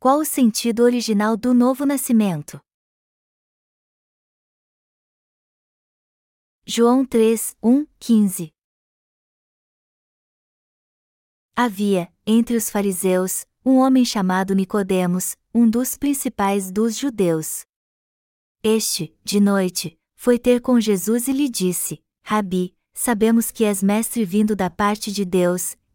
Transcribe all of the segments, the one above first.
Qual o sentido original do novo nascimento? João 3, 1, 15 Havia, entre os fariseus, um homem chamado Nicodemos, um dos principais dos judeus. Este, de noite, foi ter com Jesus e lhe disse: Rabi, sabemos que és mestre vindo da parte de Deus,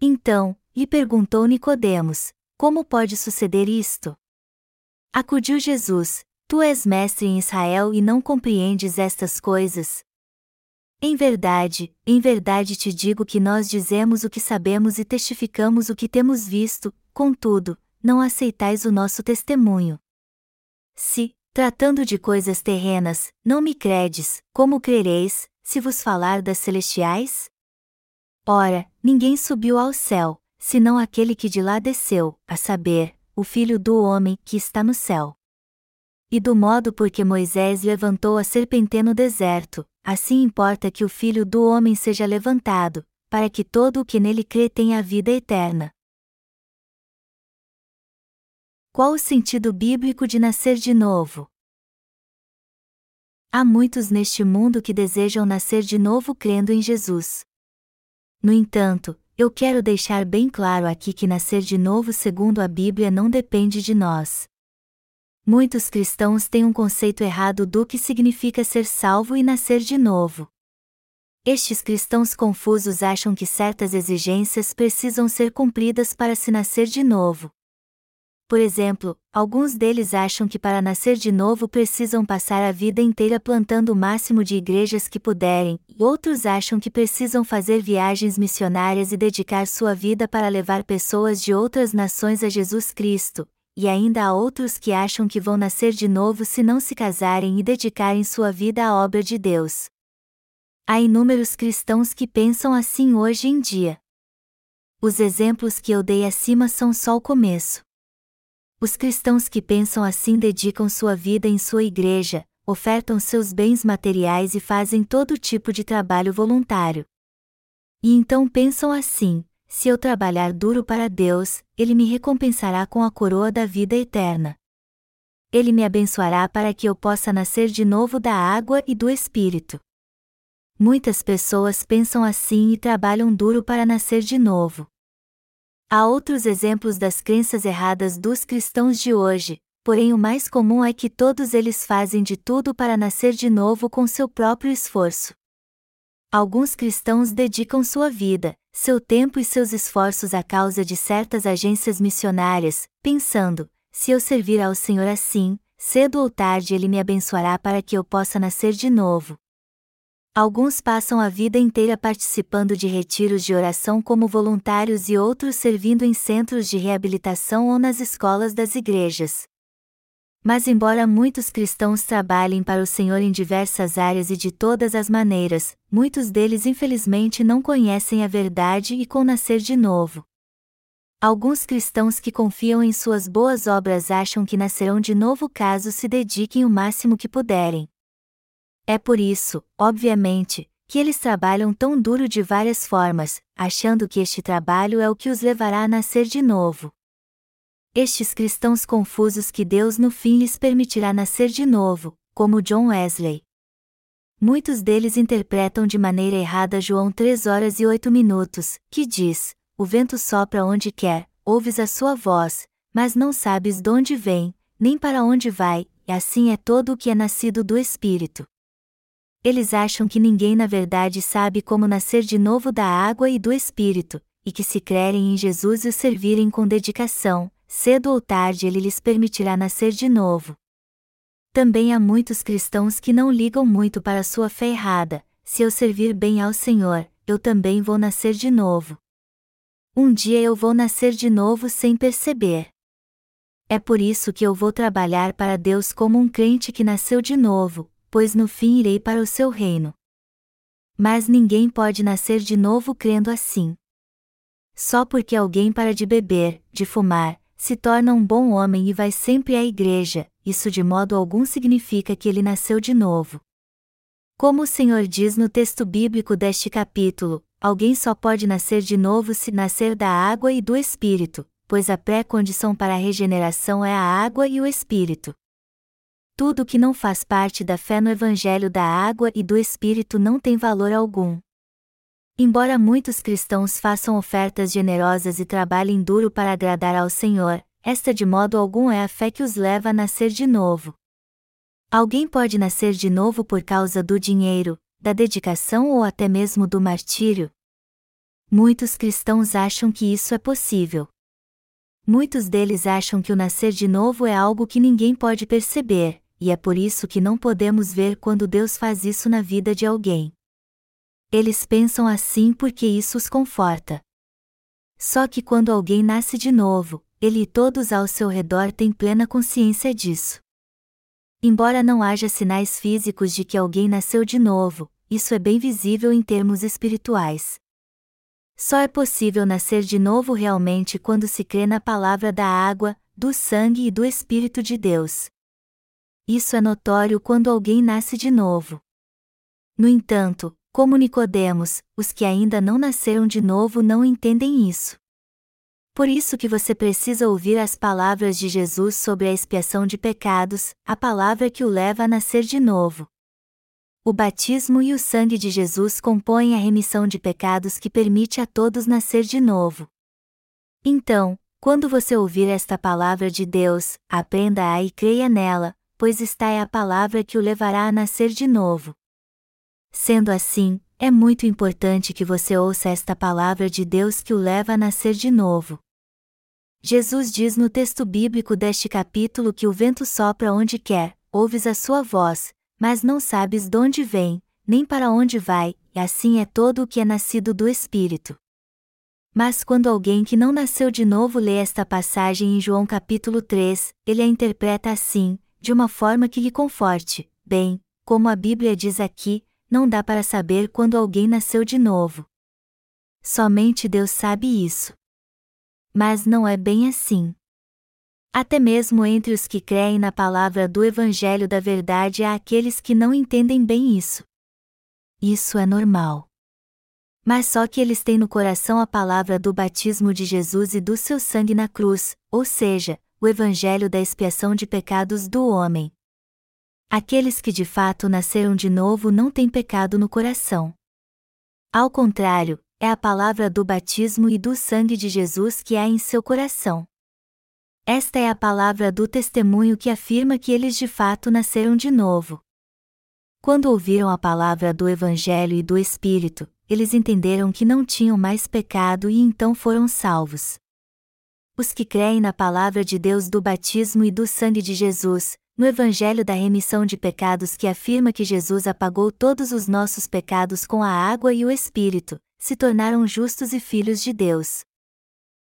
Então, lhe perguntou Nicodemos: Como pode suceder isto? Acudiu Jesus: Tu és mestre em Israel e não compreendes estas coisas? Em verdade, em verdade te digo que nós dizemos o que sabemos e testificamos o que temos visto, contudo, não aceitais o nosso testemunho. Se, tratando de coisas terrenas, não me credes, como crereis, se vos falar das celestiais? Ora, ninguém subiu ao céu, senão aquele que de lá desceu, a saber, o Filho do Homem que está no céu. E do modo por que Moisés levantou a serpente no deserto, assim importa que o Filho do Homem seja levantado, para que todo o que nele crê tenha a vida eterna. Qual o sentido bíblico de nascer de novo? Há muitos neste mundo que desejam nascer de novo crendo em Jesus. No entanto, eu quero deixar bem claro aqui que nascer de novo segundo a Bíblia não depende de nós. Muitos cristãos têm um conceito errado do que significa ser salvo e nascer de novo. Estes cristãos confusos acham que certas exigências precisam ser cumpridas para se nascer de novo. Por exemplo, alguns deles acham que para nascer de novo precisam passar a vida inteira plantando o máximo de igrejas que puderem, e outros acham que precisam fazer viagens missionárias e dedicar sua vida para levar pessoas de outras nações a Jesus Cristo, e ainda há outros que acham que vão nascer de novo se não se casarem e dedicarem sua vida à obra de Deus. Há inúmeros cristãos que pensam assim hoje em dia. Os exemplos que eu dei acima são só o começo. Os cristãos que pensam assim dedicam sua vida em sua igreja, ofertam seus bens materiais e fazem todo tipo de trabalho voluntário. E então pensam assim: se eu trabalhar duro para Deus, Ele me recompensará com a coroa da vida eterna. Ele me abençoará para que eu possa nascer de novo da água e do Espírito. Muitas pessoas pensam assim e trabalham duro para nascer de novo. Há outros exemplos das crenças erradas dos cristãos de hoje, porém o mais comum é que todos eles fazem de tudo para nascer de novo com seu próprio esforço. Alguns cristãos dedicam sua vida, seu tempo e seus esforços à causa de certas agências missionárias, pensando: se eu servir ao Senhor assim, cedo ou tarde Ele me abençoará para que eu possa nascer de novo. Alguns passam a vida inteira participando de retiros de oração como voluntários e outros servindo em centros de reabilitação ou nas escolas das igrejas. Mas, embora muitos cristãos trabalhem para o Senhor em diversas áreas e de todas as maneiras, muitos deles infelizmente não conhecem a verdade e com nascer de novo. Alguns cristãos que confiam em suas boas obras acham que nascerão de novo caso se dediquem o máximo que puderem. É por isso, obviamente, que eles trabalham tão duro de várias formas, achando que este trabalho é o que os levará a nascer de novo. Estes cristãos confusos que Deus no fim lhes permitirá nascer de novo, como John Wesley. Muitos deles interpretam de maneira errada João 3 horas e 8 minutos, que diz: O vento sopra onde quer, ouves a sua voz, mas não sabes de onde vem, nem para onde vai, e assim é todo o que é nascido do Espírito. Eles acham que ninguém na verdade sabe como nascer de novo da água e do Espírito, e que se crerem em Jesus e o servirem com dedicação, cedo ou tarde ele lhes permitirá nascer de novo. Também há muitos cristãos que não ligam muito para sua fé errada, se eu servir bem ao Senhor, eu também vou nascer de novo. Um dia eu vou nascer de novo sem perceber. É por isso que eu vou trabalhar para Deus como um crente que nasceu de novo, pois no fim irei para o seu reino. Mas ninguém pode nascer de novo crendo assim. Só porque alguém para de beber, de fumar, se torna um bom homem e vai sempre à igreja, isso de modo algum significa que ele nasceu de novo. Como o Senhor diz no texto bíblico deste capítulo, alguém só pode nascer de novo se nascer da água e do Espírito, pois a pré-condição para a regeneração é a água e o Espírito. Tudo que não faz parte da fé no Evangelho da água e do Espírito não tem valor algum. Embora muitos cristãos façam ofertas generosas e trabalhem duro para agradar ao Senhor, esta de modo algum é a fé que os leva a nascer de novo. Alguém pode nascer de novo por causa do dinheiro, da dedicação ou até mesmo do martírio? Muitos cristãos acham que isso é possível. Muitos deles acham que o nascer de novo é algo que ninguém pode perceber, e é por isso que não podemos ver quando Deus faz isso na vida de alguém. Eles pensam assim porque isso os conforta. Só que quando alguém nasce de novo, ele e todos ao seu redor têm plena consciência disso. Embora não haja sinais físicos de que alguém nasceu de novo, isso é bem visível em termos espirituais. Só é possível nascer de novo realmente quando se crê na palavra da água, do sangue e do Espírito de Deus. Isso é notório quando alguém nasce de novo. No entanto, como Nicodemos, os que ainda não nasceram de novo não entendem isso. Por isso que você precisa ouvir as palavras de Jesus sobre a expiação de pecados, a palavra que o leva a nascer de novo. O batismo e o sangue de Jesus compõem a remissão de pecados que permite a todos nascer de novo. Então, quando você ouvir esta palavra de Deus, aprenda-a e creia nela, pois esta é a palavra que o levará a nascer de novo. Sendo assim, é muito importante que você ouça esta palavra de Deus que o leva a nascer de novo. Jesus diz no texto bíblico deste capítulo que o vento sopra onde quer, ouves a sua voz, mas não sabes de onde vem, nem para onde vai, e assim é todo o que é nascido do Espírito. Mas quando alguém que não nasceu de novo lê esta passagem em João capítulo 3, ele a interpreta assim, de uma forma que lhe conforte. Bem, como a Bíblia diz aqui, não dá para saber quando alguém nasceu de novo. Somente Deus sabe isso. Mas não é bem assim. Até mesmo entre os que creem na palavra do Evangelho da Verdade há aqueles que não entendem bem isso. Isso é normal. Mas só que eles têm no coração a palavra do batismo de Jesus e do seu sangue na cruz, ou seja, o Evangelho da expiação de pecados do homem. Aqueles que de fato nasceram de novo não têm pecado no coração. Ao contrário, é a palavra do batismo e do sangue de Jesus que há em seu coração. Esta é a palavra do testemunho que afirma que eles de fato nasceram de novo. Quando ouviram a palavra do Evangelho e do Espírito, eles entenderam que não tinham mais pecado e então foram salvos. Os que creem na palavra de Deus do batismo e do sangue de Jesus, no Evangelho da remissão de pecados que afirma que Jesus apagou todos os nossos pecados com a água e o Espírito, se tornaram justos e filhos de Deus.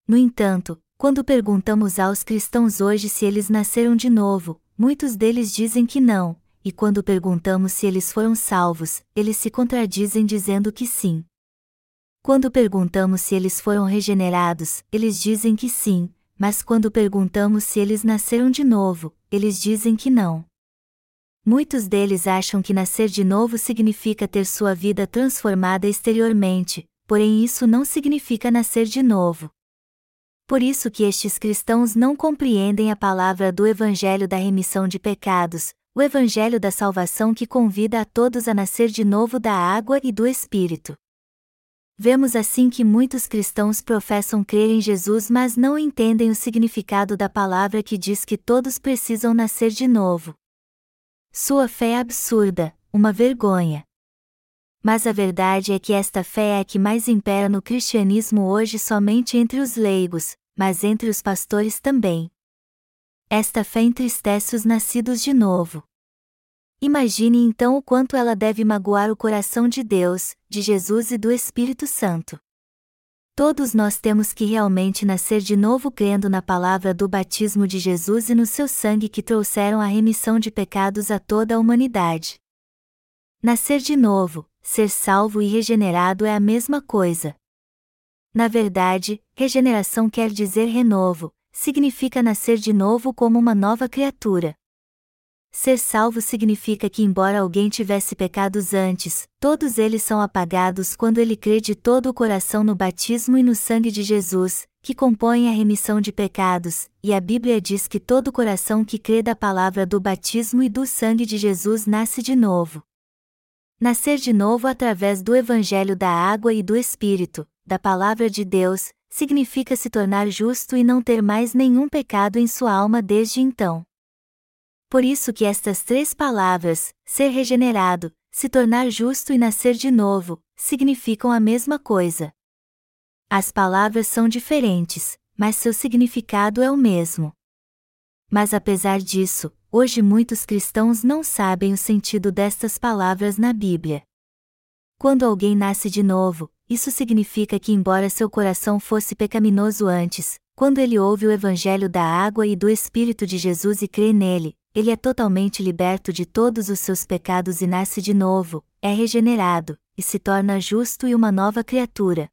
No entanto, quando perguntamos aos cristãos hoje se eles nasceram de novo, muitos deles dizem que não, e quando perguntamos se eles foram salvos, eles se contradizem dizendo que sim. Quando perguntamos se eles foram regenerados, eles dizem que sim, mas quando perguntamos se eles nasceram de novo, eles dizem que não. Muitos deles acham que nascer de novo significa ter sua vida transformada exteriormente, porém isso não significa nascer de novo por isso que estes cristãos não compreendem a palavra do Evangelho da remissão de pecados, o Evangelho da salvação que convida a todos a nascer de novo da água e do Espírito. Vemos assim que muitos cristãos professam crer em Jesus, mas não entendem o significado da palavra que diz que todos precisam nascer de novo. Sua fé é absurda, uma vergonha. Mas a verdade é que esta fé é a que mais impera no cristianismo hoje somente entre os leigos, mas entre os pastores também. Esta fé entristece os nascidos de novo. Imagine então o quanto ela deve magoar o coração de Deus, de Jesus e do Espírito Santo. Todos nós temos que realmente nascer de novo crendo na palavra do batismo de Jesus e no seu sangue que trouxeram a remissão de pecados a toda a humanidade. Nascer de novo, ser salvo e regenerado é a mesma coisa. Na verdade, regeneração quer dizer renovo, significa nascer de novo como uma nova criatura. Ser salvo significa que, embora alguém tivesse pecados antes, todos eles são apagados quando ele crê de todo o coração no batismo e no sangue de Jesus, que compõem a remissão de pecados, e a Bíblia diz que todo coração que crê da palavra do batismo e do sangue de Jesus nasce de novo. Nascer de novo através do Evangelho da água e do Espírito, da palavra de Deus, significa se tornar justo e não ter mais nenhum pecado em sua alma desde então. Por isso que estas três palavras, ser regenerado, se tornar justo e nascer de novo, significam a mesma coisa. As palavras são diferentes, mas seu significado é o mesmo. Mas apesar disso, hoje muitos cristãos não sabem o sentido destas palavras na Bíblia. Quando alguém nasce de novo, isso significa que, embora seu coração fosse pecaminoso antes, quando ele ouve o Evangelho da água e do Espírito de Jesus e crê nele, ele é totalmente liberto de todos os seus pecados e nasce de novo, é regenerado, e se torna justo e uma nova criatura.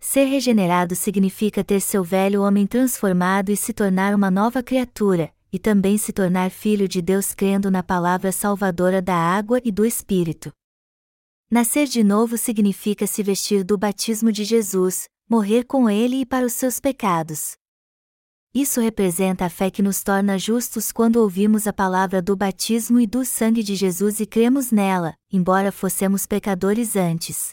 Ser regenerado significa ter seu velho homem transformado e se tornar uma nova criatura, e também se tornar filho de Deus crendo na palavra salvadora da água e do Espírito. Nascer de novo significa se vestir do batismo de Jesus, morrer com ele e para os seus pecados. Isso representa a fé que nos torna justos quando ouvimos a palavra do batismo e do sangue de Jesus e cremos nela, embora fossemos pecadores antes.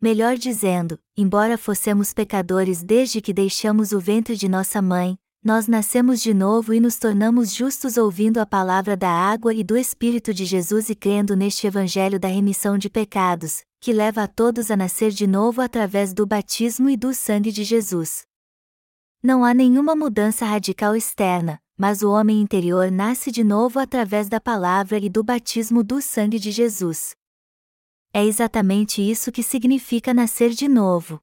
Melhor dizendo, embora fossemos pecadores desde que deixamos o ventre de nossa mãe, nós nascemos de novo e nos tornamos justos ouvindo a palavra da água e do Espírito de Jesus e crendo neste Evangelho da remissão de pecados, que leva a todos a nascer de novo através do batismo e do sangue de Jesus. Não há nenhuma mudança radical externa, mas o homem interior nasce de novo através da palavra e do batismo do sangue de Jesus. É exatamente isso que significa nascer de novo.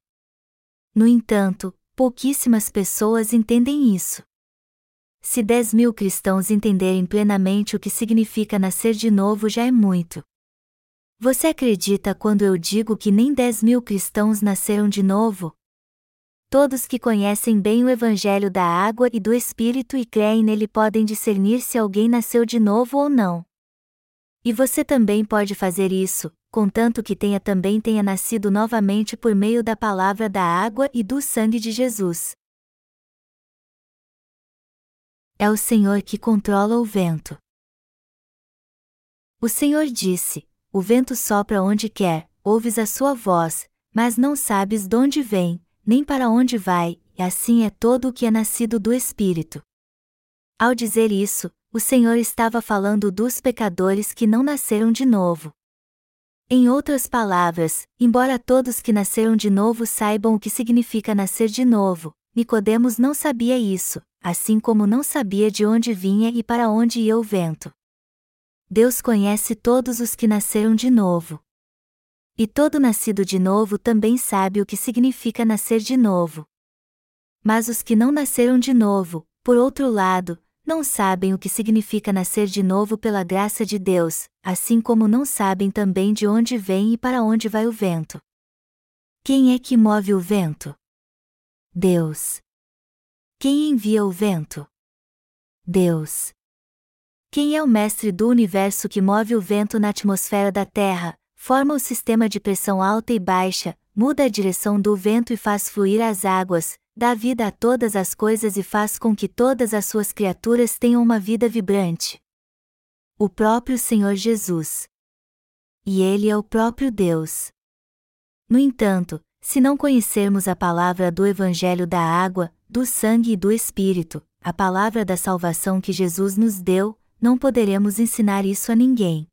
No entanto, pouquíssimas pessoas entendem isso. Se 10 mil cristãos entenderem plenamente o que significa nascer de novo já é muito. Você acredita quando eu digo que nem 10 mil cristãos nasceram de novo? Todos que conhecem bem o Evangelho da água e do Espírito e creem nele podem discernir se alguém nasceu de novo ou não. E você também pode fazer isso, contanto que tenha também tenha nascido novamente por meio da palavra da água e do sangue de Jesus. É o Senhor que controla o vento. O Senhor disse: O vento sopra onde quer, ouves a sua voz, mas não sabes de onde vem, nem para onde vai, e assim é todo o que é nascido do Espírito. Ao dizer isso, o Senhor estava falando dos pecadores que não nasceram de novo. Em outras palavras, embora todos que nasceram de novo saibam o que significa nascer de novo, Nicodemos não sabia isso, assim como não sabia de onde vinha e para onde ia o vento. Deus conhece todos os que nasceram de novo. E todo nascido de novo também sabe o que significa nascer de novo. Mas os que não nasceram de novo, por outro lado, não sabem o que significa nascer de novo pela graça de Deus, assim como não sabem também de onde vem e para onde vai o vento. Quem é que move o vento? Deus. Quem envia o vento? Deus. Quem é o mestre do universo que move o vento na atmosfera da Terra, forma o sistema de pressão alta e baixa, muda a direção do vento e faz fluir as águas, dá vida a todas as coisas e faz com que todas as suas criaturas tenham uma vida vibrante. O próprio Senhor Jesus. E Ele é o próprio Deus. No entanto, se não conhecermos a palavra do Evangelho da água, do sangue e do Espírito, a palavra da salvação que Jesus nos deu, não poderemos ensinar isso a ninguém.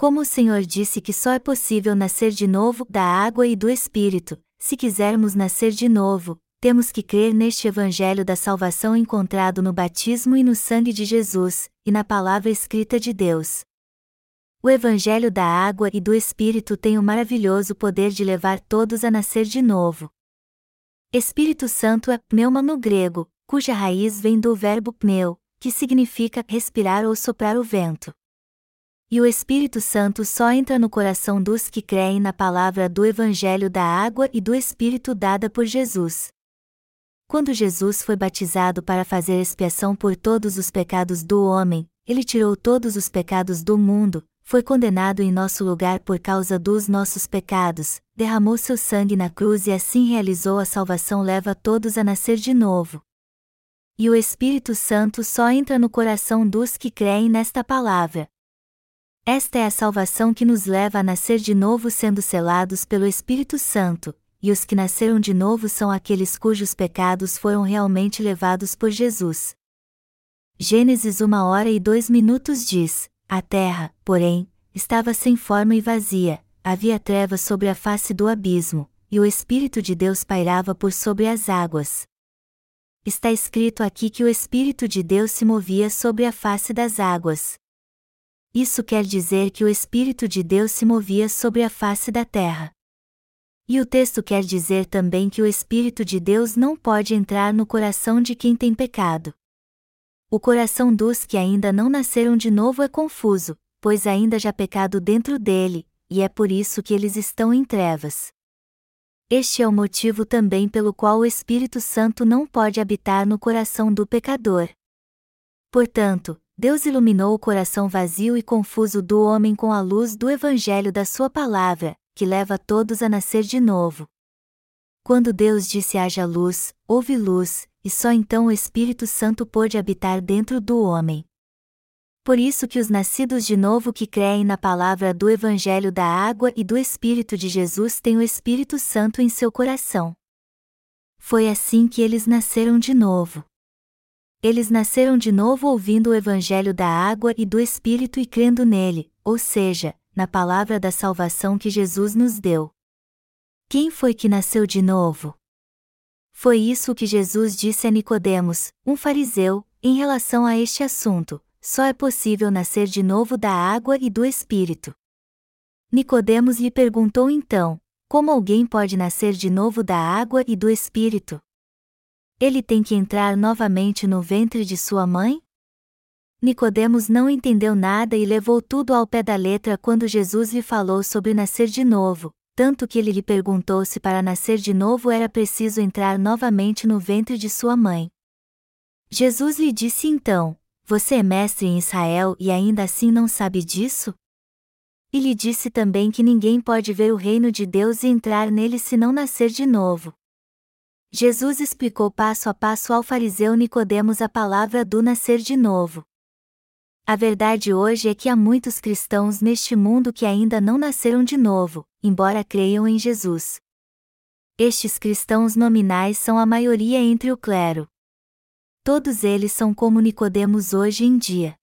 Como o Senhor disse que só é possível nascer de novo da água e do Espírito, se quisermos nascer de novo, temos que crer neste Evangelho da salvação encontrado no batismo e no sangue de Jesus, e na palavra escrita de Deus. O Evangelho da água e do Espírito tem o maravilhoso poder de levar todos a nascer de novo. Espírito Santo é pneuma no grego, cuja raiz vem do verbo pneu, que significa respirar ou soprar o vento. E o Espírito Santo só entra no coração dos que creem na palavra do Evangelho da água e do Espírito dada por Jesus. Quando Jesus foi batizado para fazer expiação por todos os pecados do homem, ele tirou todos os pecados do mundo, foi condenado em nosso lugar por causa dos nossos pecados, derramou seu sangue na cruz e assim realizou a salvação leva todos a nascer de novo. E o Espírito Santo só entra no coração dos que creem nesta palavra. Esta é a salvação que nos leva a nascer de novo sendo selados pelo Espírito Santo, e os que nasceram de novo são aqueles cujos pecados foram realmente levados por Jesus. Gênesis 1 hora e 2 minutos diz: a terra, porém, estava sem forma e vazia, havia trevas sobre a face do abismo, e o Espírito de Deus pairava por sobre as águas. Está escrito aqui que o Espírito de Deus se movia sobre a face das águas. Isso quer dizer que o Espírito de Deus se movia sobre a face da terra. E o texto quer dizer também que o Espírito de Deus não pode entrar no coração de quem tem pecado. O coração dos que ainda não nasceram de novo é confuso, pois ainda já pecado dentro dele, e é por isso que eles estão em trevas. Este é o motivo também pelo qual o Espírito Santo não pode habitar no coração do pecador. Portanto, Deus iluminou o coração vazio e confuso do homem com a luz do Evangelho da Sua palavra, que leva todos a nascer de novo. Quando Deus disse haja luz, houve luz, e só então o Espírito Santo pôde habitar dentro do homem. Por isso que os nascidos de novo que creem na palavra do Evangelho da água e do Espírito de Jesus têm o Espírito Santo em seu coração. Foi assim que eles nasceram de novo. Eles nasceram de novo ouvindo o Evangelho da água e do Espírito e crendo nele, ou seja, na palavra da salvação que Jesus nos deu. Quem foi que nasceu de novo? Foi isso que Jesus disse a Nicodemos, um fariseu, em relação a este assunto: só é possível nascer de novo da água e do espírito. Nicodemos lhe perguntou então: como alguém pode nascer de novo da água e do espírito? Ele tem que entrar novamente no ventre de sua mãe? Nicodemos não entendeu nada e levou tudo ao pé da letra quando Jesus lhe falou sobre nascer de novo, tanto que ele lhe perguntou se para nascer de novo era preciso entrar novamente no ventre de sua mãe. Jesus lhe disse então: Você é mestre em Israel e ainda assim não sabe disso? E lhe disse também que ninguém pode ver o reino de Deus e entrar nele se não nascer de novo. Jesus explicou passo a passo ao fariseu Nicodemos a palavra do nascer de novo. A verdade hoje é que há muitos cristãos neste mundo que ainda não nasceram de novo, embora creiam em Jesus. Estes cristãos nominais são a maioria entre o clero. Todos eles são como Nicodemos hoje em dia.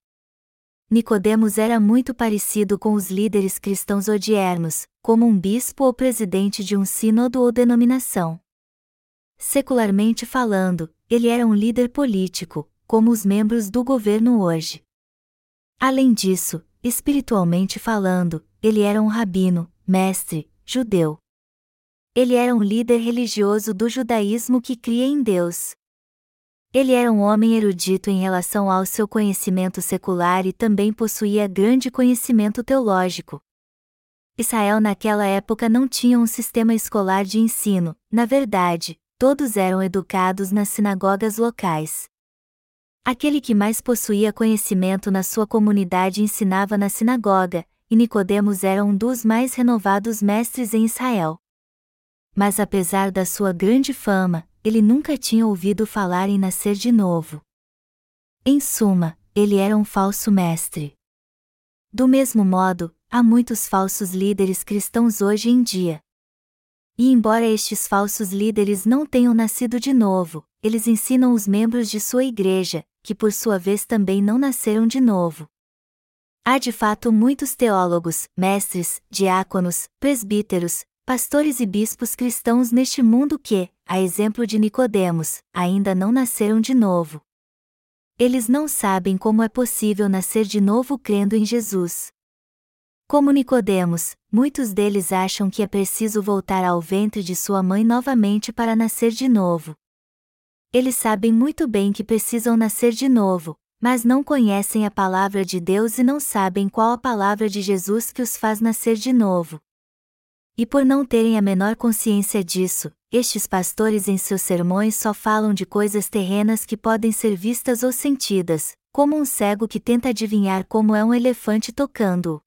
Nicodemos era muito parecido com os líderes cristãos odiernos, como um bispo ou presidente de um sínodo ou denominação. Secularmente falando, ele era um líder político, como os membros do governo hoje. Além disso, espiritualmente falando, ele era um rabino, mestre, judeu. Ele era um líder religioso do judaísmo que cria em Deus. Ele era um homem erudito em relação ao seu conhecimento secular e também possuía grande conhecimento teológico. Israel naquela época não tinha um sistema escolar de ensino, na verdade, todos eram educados nas sinagogas locais. Aquele que mais possuía conhecimento na sua comunidade ensinava na sinagoga, e Nicodemos era um dos mais renovados mestres em Israel. Mas apesar da sua grande fama, ele nunca tinha ouvido falar em nascer de novo. Em suma, ele era um falso mestre. Do mesmo modo, há muitos falsos líderes cristãos hoje em dia. E embora estes falsos líderes não tenham nascido de novo, eles ensinam os membros de sua igreja, que por sua vez também não nasceram de novo. Há de fato muitos teólogos, mestres, diáconos, presbíteros, pastores e bispos cristãos neste mundo que, a exemplo de Nicodemos, ainda não nasceram de novo. Eles não sabem como é possível nascer de novo crendo em Jesus. Como Nicodemos, muitos deles acham que é preciso voltar ao ventre de sua mãe novamente para nascer de novo. Eles sabem muito bem que precisam nascer de novo, mas não conhecem a palavra de Deus e não sabem qual a palavra de Jesus que os faz nascer de novo. E por não terem a menor consciência disso, estes pastores em seus sermões só falam de coisas terrenas que podem ser vistas ou sentidas, como um cego que tenta adivinhar como é um elefante tocando-o.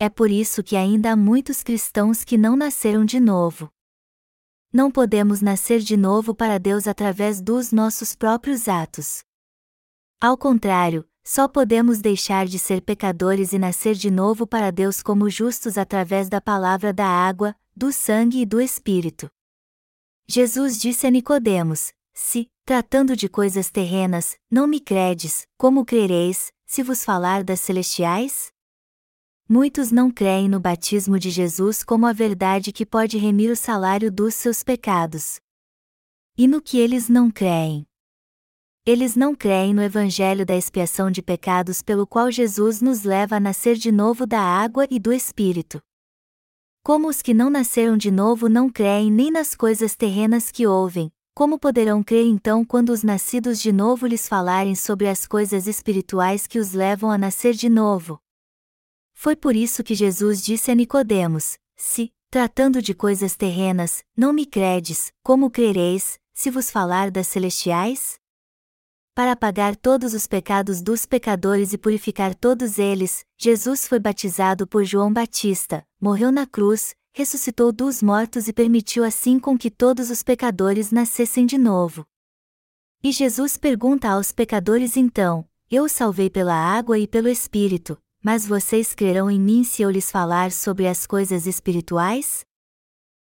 É por isso que ainda há muitos cristãos que não nasceram de novo. Não podemos nascer de novo para Deus através dos nossos próprios atos. Ao contrário, só podemos deixar de ser pecadores e nascer de novo para Deus como justos através da palavra da água, do sangue e do Espírito. Jesus disse a Nicodemos: Se, tratando de coisas terrenas, não me credes, como crereis, se vos falar das celestiais? Muitos não creem no batismo de Jesus como a verdade que pode remir o salário dos seus pecados. E no que eles não creem? Eles não creem no Evangelho da expiação de pecados pelo qual Jesus nos leva a nascer de novo da água e do Espírito. Como os que não nasceram de novo não creem nem nas coisas terrenas que ouvem, como poderão crer então quando os nascidos de novo lhes falarem sobre as coisas espirituais que os levam a nascer de novo? Foi por isso que Jesus disse a Nicodemos: Se, tratando de coisas terrenas, não me credes, como crereis, se vos falar das celestiais? para pagar todos os pecados dos pecadores e purificar todos eles, Jesus foi batizado por João Batista, morreu na cruz, ressuscitou dos mortos e permitiu assim com que todos os pecadores nascessem de novo. E Jesus pergunta aos pecadores então: Eu salvei pela água e pelo Espírito, mas vocês crerão em mim se eu lhes falar sobre as coisas espirituais?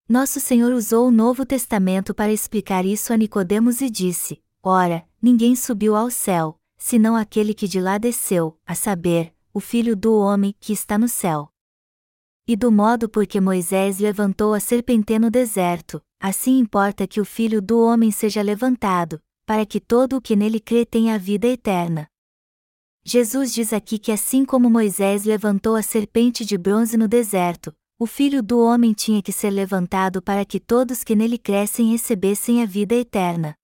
Nosso Senhor usou o Novo Testamento para explicar isso a Nicodemos e disse: Ora, ninguém subiu ao céu, senão aquele que de lá desceu, a saber, o Filho do homem que está no céu. E do modo por que Moisés levantou a serpente no deserto, assim importa que o Filho do homem seja levantado, para que todo o que nele crê tenha a vida eterna. Jesus diz aqui que assim como Moisés levantou a serpente de bronze no deserto, o Filho do homem tinha que ser levantado para que todos que nele crescem recebessem a vida eterna.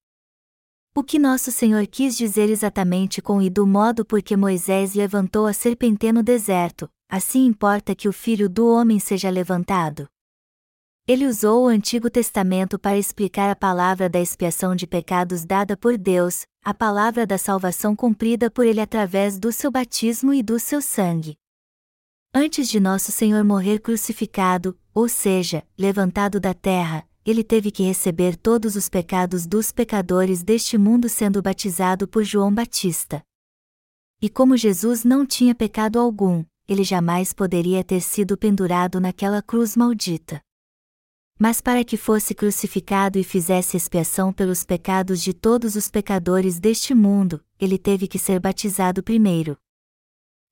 O que nosso Senhor quis dizer exatamente com e do modo por que Moisés levantou a serpente no deserto, assim importa que o Filho do Homem seja levantado. Ele usou o Antigo Testamento para explicar a palavra da expiação de pecados dada por Deus, a palavra da salvação cumprida por ele através do seu batismo e do seu sangue. Antes de nosso Senhor morrer crucificado, ou seja, levantado da terra, ele teve que receber todos os pecados dos pecadores deste mundo sendo batizado por João Batista. E como Jesus não tinha pecado algum, ele jamais poderia ter sido pendurado naquela cruz maldita. Mas para que fosse crucificado e fizesse expiação pelos pecados de todos os pecadores deste mundo, ele teve que ser batizado primeiro.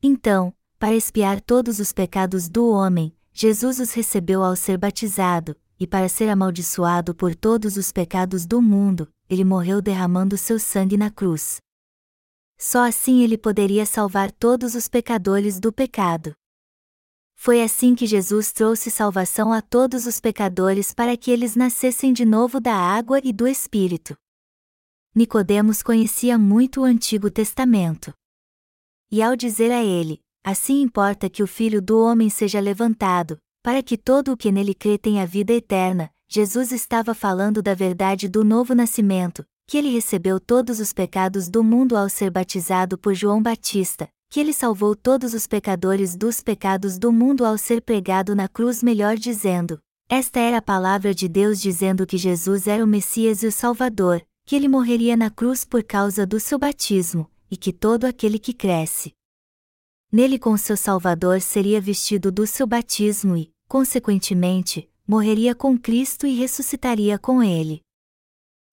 Então, para expiar todos os pecados do homem, Jesus os recebeu ao ser batizado, e para ser amaldiçoado por todos os pecados do mundo, ele morreu derramando seu sangue na cruz. Só assim ele poderia salvar todos os pecadores do pecado. Foi assim que Jesus trouxe salvação a todos os pecadores para que eles nascessem de novo da água e do Espírito. Nicodemos conhecia muito o Antigo Testamento. E ao dizer a ele, assim importa que o Filho do homem seja levantado, para que todo o que nele crê tenha vida eterna, Jesus estava falando da verdade do novo nascimento, que ele recebeu todos os pecados do mundo ao ser batizado por João Batista, que ele salvou todos os pecadores dos pecados do mundo ao ser pregado na cruz, melhor dizendo. Esta era a palavra de Deus dizendo que Jesus era o Messias e o Salvador, que ele morreria na cruz por causa do seu batismo, e que todo aquele que cresce nele com seu Salvador seria vestido do seu batismo e, consequentemente, morreria com Cristo e ressuscitaria com ele.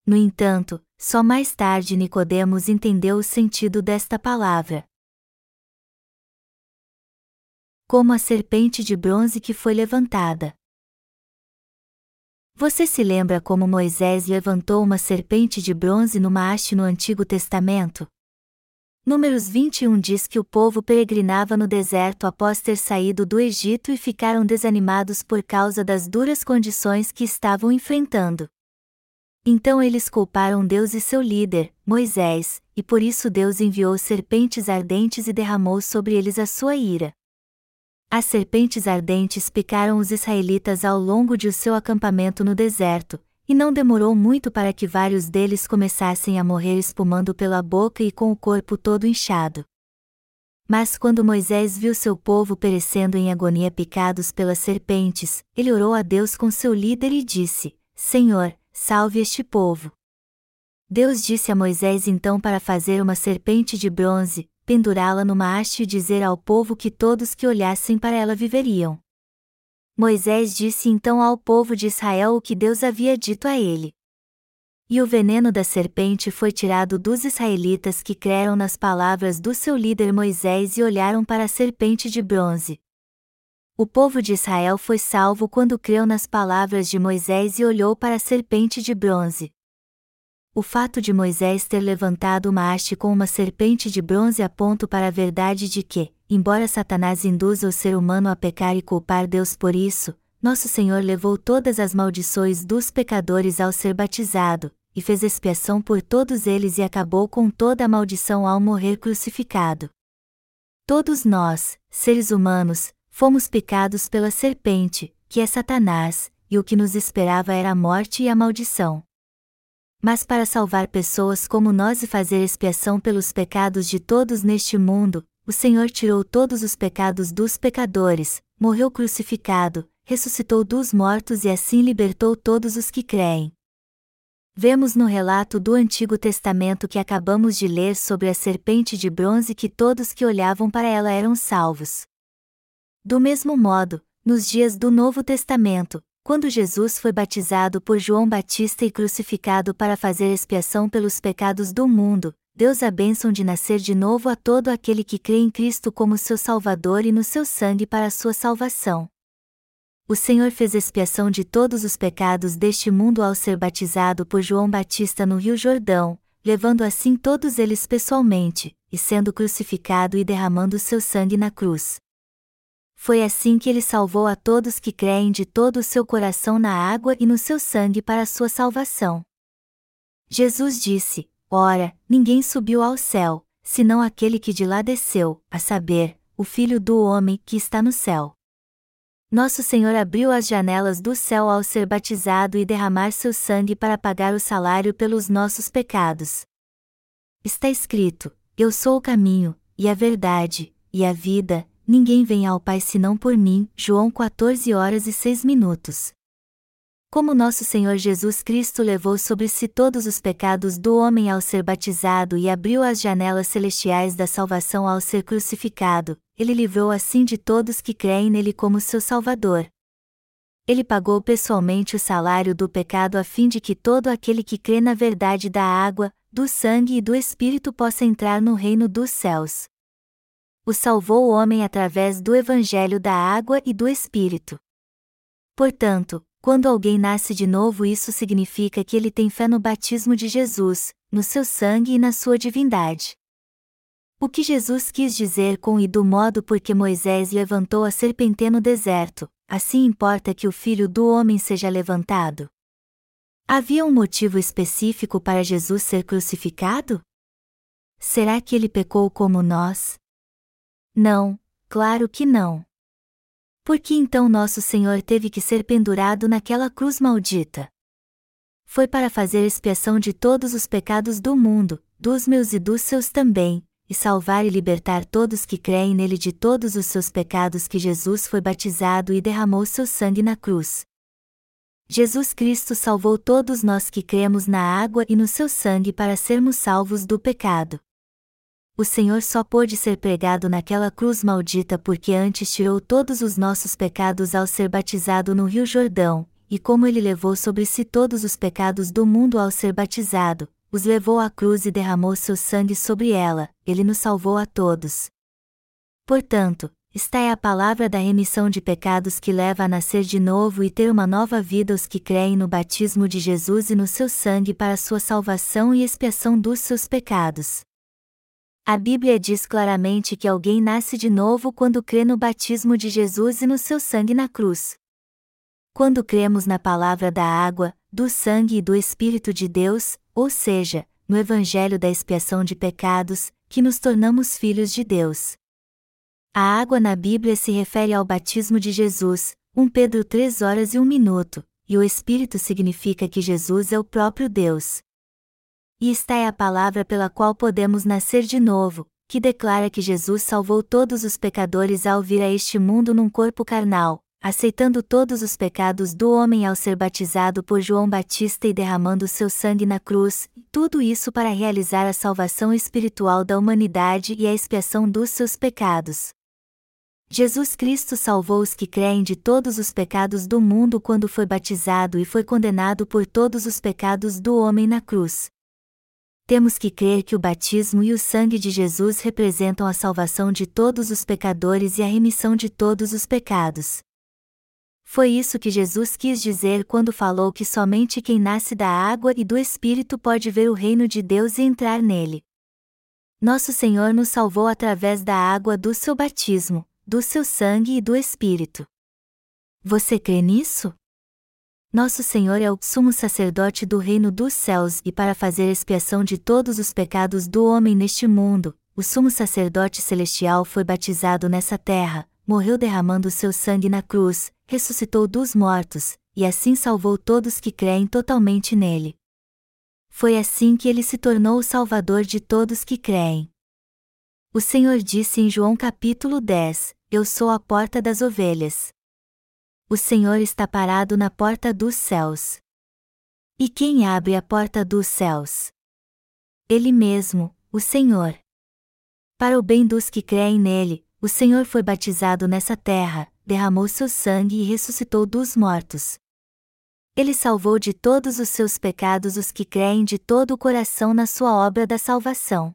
No entanto, só mais tarde Nicodemos entendeu o sentido desta palavra. Como a serpente de bronze que foi levantada. Você se lembra como Moisés levantou uma serpente de bronze numa haste no Antigo Testamento? Números 21 diz que o povo peregrinava no deserto após ter saído do Egito e ficaram desanimados por causa das duras condições que estavam enfrentando. Então eles culparam Deus e seu líder, Moisés, e por isso Deus enviou serpentes ardentes e derramou sobre eles a sua ira. As serpentes ardentes picaram os israelitas ao longo de seu acampamento no deserto, e não demorou muito para que vários deles começassem a morrer espumando pela boca e com o corpo todo inchado. Mas quando Moisés viu seu povo perecendo em agonia picados pelas serpentes, ele orou a Deus com seu líder e disse: Senhor, salve este povo. Deus disse a Moisés então para fazer uma serpente de bronze, pendurá-la numa haste e dizer ao povo que todos que olhassem para ela viveriam. Moisés disse então ao povo de Israel o que Deus havia dito a ele. E o veneno da serpente foi tirado dos israelitas que creram nas palavras do seu líder Moisés e olharam para a serpente de bronze. O povo de Israel foi salvo quando creu nas palavras de Moisés e olhou para a serpente de bronze. O fato de Moisés ter levantado uma haste com uma serpente de bronze aponta para a verdade de que, embora Satanás induza o ser humano a pecar e culpar Deus por isso, nosso Senhor levou todas as maldições dos pecadores ao ser batizado, e fez expiação por todos eles e acabou com toda a maldição ao morrer crucificado. Todos nós, seres humanos, fomos picados pela serpente, que é Satanás, e o que nos esperava era a morte e a maldição. Mas para salvar pessoas como nós e fazer expiação pelos pecados de todos neste mundo, o Senhor tirou todos os pecados dos pecadores, morreu crucificado, ressuscitou dos mortos e assim libertou todos os que creem. Vemos no relato do Antigo Testamento que acabamos de ler sobre a serpente de bronze que todos que olhavam para ela eram salvos. Do mesmo modo, nos dias do Novo Testamento, quando Jesus foi batizado por João Batista e crucificado para fazer expiação pelos pecados do mundo, Deus a bênção de nascer de novo a todo aquele que crê em Cristo como seu Salvador e no seu sangue para a sua salvação. O Senhor fez expiação de todos os pecados deste mundo ao ser batizado por João Batista no Rio Jordão, levando assim todos eles pessoalmente, e sendo crucificado e derramando seu sangue na cruz. Foi assim que ele salvou a todos que creem de todo o seu coração na água e no seu sangue para a sua salvação. Jesus disse: Ora, ninguém subiu ao céu, senão aquele que de lá desceu, a saber, o Filho do Homem que está no céu. Nosso Senhor abriu as janelas do céu ao ser batizado e derramar seu sangue para pagar o salário pelos nossos pecados. Está escrito: Eu sou o caminho, e a verdade, e a vida, ninguém vem ao Pai senão por mim. João 14 horas e 6 minutos. Como nosso Senhor Jesus Cristo levou sobre si todos os pecados do homem ao ser batizado e abriu as janelas celestiais da salvação ao ser crucificado, ele livrou assim de todos que creem nele como seu Salvador. Ele pagou pessoalmente o salário do pecado a fim de que todo aquele que crê na verdade da água, do sangue e do Espírito possa entrar no reino dos céus o salvou o homem através do Evangelho da água e do Espírito. Portanto, quando alguém nasce de novo, isso significa que ele tem fé no batismo de Jesus, no seu sangue e na sua divindade. O que Jesus quis dizer com e do modo por que Moisés levantou a serpente no deserto, assim importa que o filho do homem seja levantado? Havia um motivo específico para Jesus ser crucificado? Será que ele pecou como nós? Não, claro que não. Por que então nosso Senhor teve que ser pendurado naquela cruz maldita? Foi para fazer expiação de todos os pecados do mundo, dos meus e dos seus também, e salvar e libertar todos que creem nele de todos os seus pecados que Jesus foi batizado e derramou seu sangue na cruz. Jesus Cristo salvou todos nós que cremos na água e no seu sangue para sermos salvos do pecado o Senhor só pôde ser pregado naquela cruz maldita porque antes tirou todos os nossos pecados ao ser batizado no Rio Jordão, e como ele levou sobre si todos os pecados do mundo ao ser batizado, os levou à cruz e derramou seu sangue sobre ela, ele nos salvou a todos. Portanto, esta é a palavra da remissão de pecados que leva a nascer de novo e ter uma nova vida os que creem no batismo de Jesus e no seu sangue para sua salvação e expiação dos seus pecados. A Bíblia diz claramente que alguém nasce de novo quando crê no batismo de Jesus e no seu sangue na cruz. Quando cremos na palavra da água, do sangue e do Espírito de Deus, ou seja, no Evangelho da expiação de pecados, que nos tornamos filhos de Deus. A água na Bíblia se refere ao batismo de Jesus, 1 Pedro 3 horas e 1 minuto, e o Espírito significa que Jesus é o próprio Deus. E esta é a palavra pela qual podemos nascer de novo, que declara que Jesus salvou todos os pecadores ao vir a este mundo num corpo carnal, aceitando todos os pecados do homem ao ser batizado por João Batista e derramando seu sangue na cruz, tudo isso para realizar a salvação espiritual da humanidade e a expiação dos seus pecados. Jesus Cristo salvou os que creem de todos os pecados do mundo quando foi batizado e foi condenado por todos os pecados do homem na cruz temos que crer que o batismo e o sangue de Jesus representam a salvação de todos os pecadores e a remissão de todos os pecados. Foi isso que Jesus quis dizer quando falou que somente quem nasce da água e do Espírito pode ver o reino de Deus e entrar nele. Nosso Senhor nos salvou através da água do seu batismo, do seu sangue e do Espírito. Você crê nisso? Nosso Senhor é o sumo sacerdote do reino dos céus e para fazer expiação de todos os pecados do homem neste mundo, o sumo sacerdote celestial foi batizado nessa terra, morreu derramando seu sangue na cruz, ressuscitou dos mortos, e assim salvou todos que creem totalmente nele. Foi assim que ele se tornou o Salvador de todos que creem. O Senhor disse em João capítulo 10: Eu sou a porta das ovelhas o Senhor está parado na porta dos céus. E quem abre a porta dos céus? Ele mesmo, o Senhor. Para o bem dos que creem nele, o Senhor foi batizado nessa terra, derramou seu sangue e ressuscitou dos mortos. Ele salvou de todos os seus pecados os que creem de todo o coração na sua obra da salvação.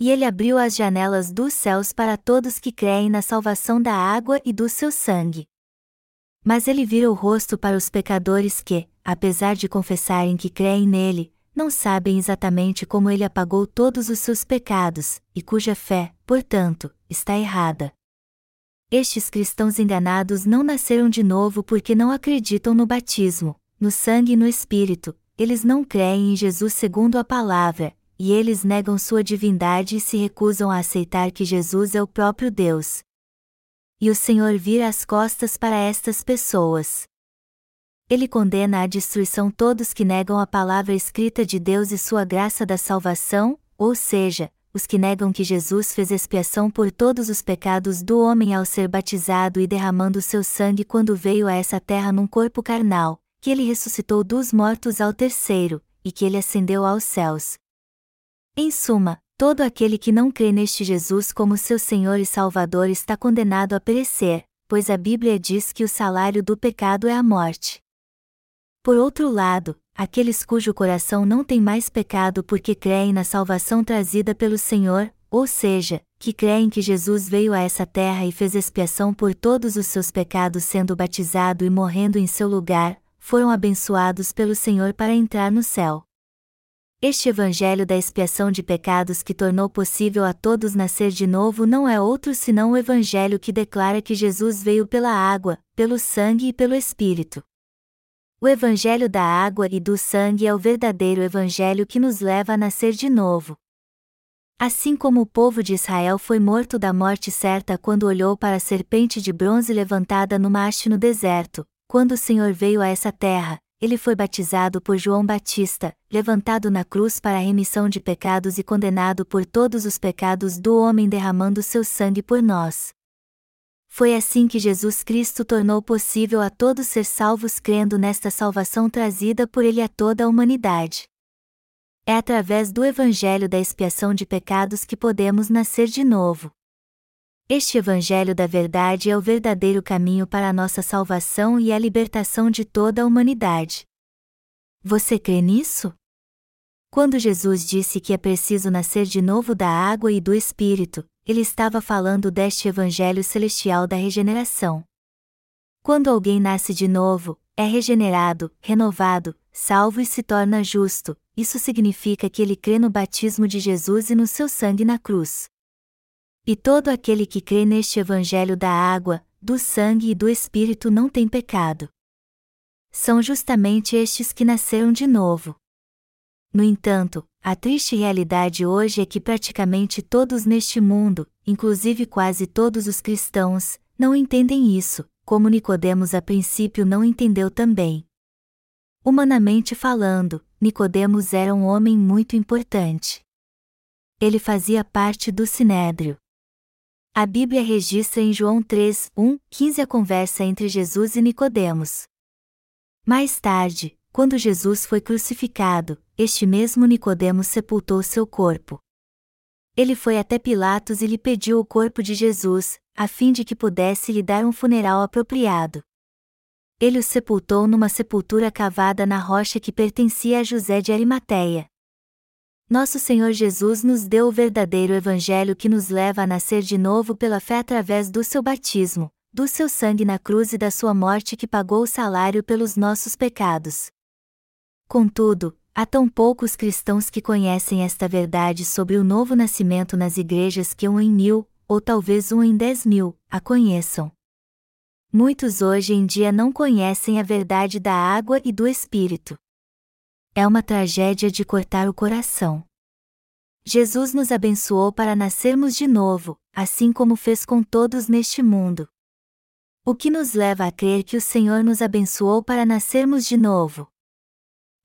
E ele abriu as janelas dos céus para todos que creem na salvação da água e do seu sangue. Mas ele vira o rosto para os pecadores que, apesar de confessarem que creem nele, não sabem exatamente como ele apagou todos os seus pecados, e cuja fé, portanto, está errada. Estes cristãos enganados não nasceram de novo porque não acreditam no batismo, no sangue e no Espírito, eles não creem em Jesus segundo a palavra, e eles negam sua divindade e se recusam a aceitar que Jesus é o próprio Deus, e o Senhor vira as costas para estas pessoas. Ele condena à destruição todos que negam a palavra escrita de Deus e sua graça da salvação, ou seja, os que negam que Jesus fez expiação por todos os pecados do homem ao ser batizado e derramando seu sangue quando veio a essa terra num corpo carnal, que ele ressuscitou dos mortos ao terceiro, e que ele ascendeu aos céus. Em suma, Todo aquele que não crê neste Jesus como seu Senhor e Salvador está condenado a perecer, pois a Bíblia diz que o salário do pecado é a morte. Por outro lado, aqueles cujo coração não tem mais pecado porque creem na salvação trazida pelo Senhor, ou seja, que creem que Jesus veio a essa terra e fez expiação por todos os seus pecados sendo batizado e morrendo em seu lugar, foram abençoados pelo Senhor para entrar no céu. Este Evangelho da expiação de pecados que tornou possível a todos nascer de novo não é outro senão o Evangelho que declara que Jesus veio pela água, pelo sangue e pelo Espírito. O Evangelho da água e do sangue é o verdadeiro Evangelho que nos leva a nascer de novo. Assim como o povo de Israel foi morto da morte certa quando olhou para a serpente de bronze levantada no haste no deserto, quando o Senhor veio a essa terra, ele foi batizado por João Batista, levantado na cruz para a remissão de pecados e condenado por todos os pecados do homem derramando seu sangue por nós. Foi assim que Jesus Cristo tornou possível a todos ser salvos crendo nesta salvação trazida por Ele a toda a humanidade. É através do Evangelho da expiação de pecados que podemos nascer de novo. Este Evangelho da Verdade é o verdadeiro caminho para a nossa salvação e a libertação de toda a humanidade. Você crê nisso? Quando Jesus disse que é preciso nascer de novo da água e do Espírito, ele estava falando deste Evangelho celestial da regeneração. Quando alguém nasce de novo, é regenerado, renovado, salvo e se torna justo, isso significa que ele crê no batismo de Jesus e no seu sangue na cruz. E todo aquele que crê neste Evangelho da água, do sangue e do Espírito não tem pecado. São justamente estes que nasceram de novo. No entanto, a triste realidade hoje é que praticamente todos neste mundo, inclusive quase todos os cristãos, não entendem isso, como Nicodemos a princípio não entendeu também. Humanamente falando, Nicodemos era um homem muito importante. Ele fazia parte do sinédrio. A Bíblia registra em João 3, 1, 15 a conversa entre Jesus e Nicodemos. Mais tarde, quando Jesus foi crucificado, este mesmo Nicodemos sepultou seu corpo. Ele foi até Pilatos e lhe pediu o corpo de Jesus, a fim de que pudesse lhe dar um funeral apropriado. Ele o sepultou numa sepultura cavada na rocha que pertencia a José de Arimateia. Nosso Senhor Jesus nos deu o verdadeiro Evangelho que nos leva a nascer de novo pela fé através do seu batismo, do seu sangue na cruz e da sua morte que pagou o salário pelos nossos pecados. Contudo, há tão poucos cristãos que conhecem esta verdade sobre o novo nascimento nas igrejas que um em mil, ou talvez um em dez mil, a conheçam. Muitos hoje em dia não conhecem a verdade da água e do Espírito. É uma tragédia de cortar o coração. Jesus nos abençoou para nascermos de novo, assim como fez com todos neste mundo. O que nos leva a crer que o Senhor nos abençoou para nascermos de novo?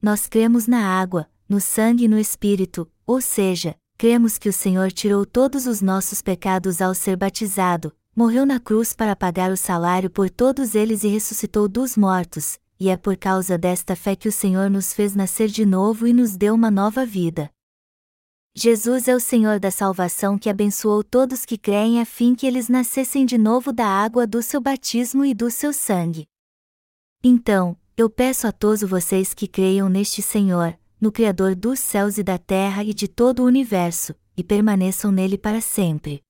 Nós cremos na água, no sangue e no Espírito, ou seja, cremos que o Senhor tirou todos os nossos pecados ao ser batizado, morreu na cruz para pagar o salário por todos eles e ressuscitou dos mortos, e é por causa desta fé que o Senhor nos fez nascer de novo e nos deu uma nova vida. Jesus é o Senhor da salvação que abençoou todos que creem a fim que eles nascessem de novo da água do seu batismo e do seu sangue. Então, eu peço a todos vocês que creiam neste Senhor, no Criador dos céus e da terra e de todo o universo, e permaneçam nele para sempre.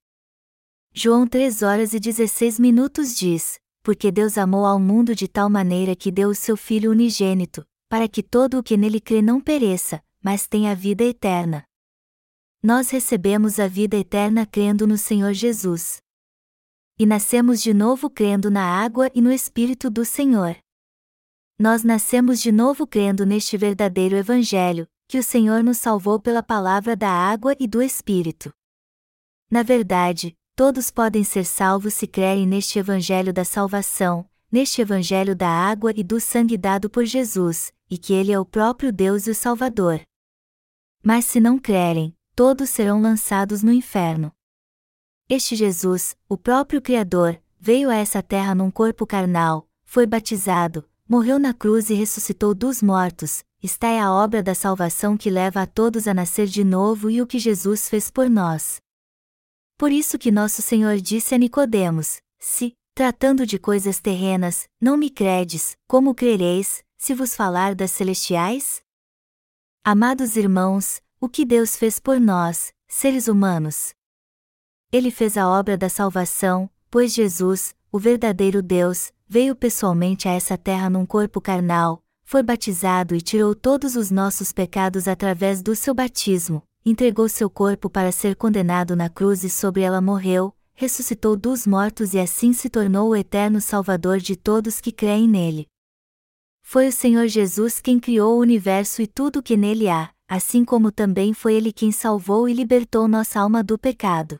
João 3 horas e 16 minutos diz: Porque Deus amou ao mundo de tal maneira que deu o seu Filho unigênito, para que todo o que nele crê não pereça, mas tenha vida eterna. Nós recebemos a vida eterna crendo no Senhor Jesus. E nascemos de novo crendo na água e no Espírito do Senhor nós nascemos de novo crendo neste verdadeiro Evangelho, que o Senhor nos salvou pela palavra da água e do Espírito. Na verdade, todos podem ser salvos se crerem neste Evangelho da salvação, neste Evangelho da água e do sangue dado por Jesus, e que Ele é o próprio Deus e o Salvador. Mas se não crerem, todos serão lançados no inferno. Este Jesus, o próprio Criador, veio a essa terra num corpo carnal, foi batizado, morreu na cruz e ressuscitou dos mortos, está é a obra da salvação que leva a todos a nascer de novo e o que Jesus fez por nós. Por isso que nosso Senhor disse a Nicodemos: Se, tratando de coisas terrenas, não me credes, como crereis, se vos falar das celestiais? Amados irmãos, o que Deus fez por nós, seres humanos? Ele fez a obra da salvação, pois Jesus, o verdadeiro Deus, veio pessoalmente a essa terra num corpo carnal, foi batizado e tirou todos os nossos pecados através do seu batismo, entregou seu corpo para ser condenado na cruz e sobre ela morreu, ressuscitou dos mortos e assim se tornou o eterno Salvador de todos que creem nele. Foi o Senhor Jesus quem criou o universo e tudo o que nele há, assim como também foi ele quem salvou e libertou nossa alma do pecado.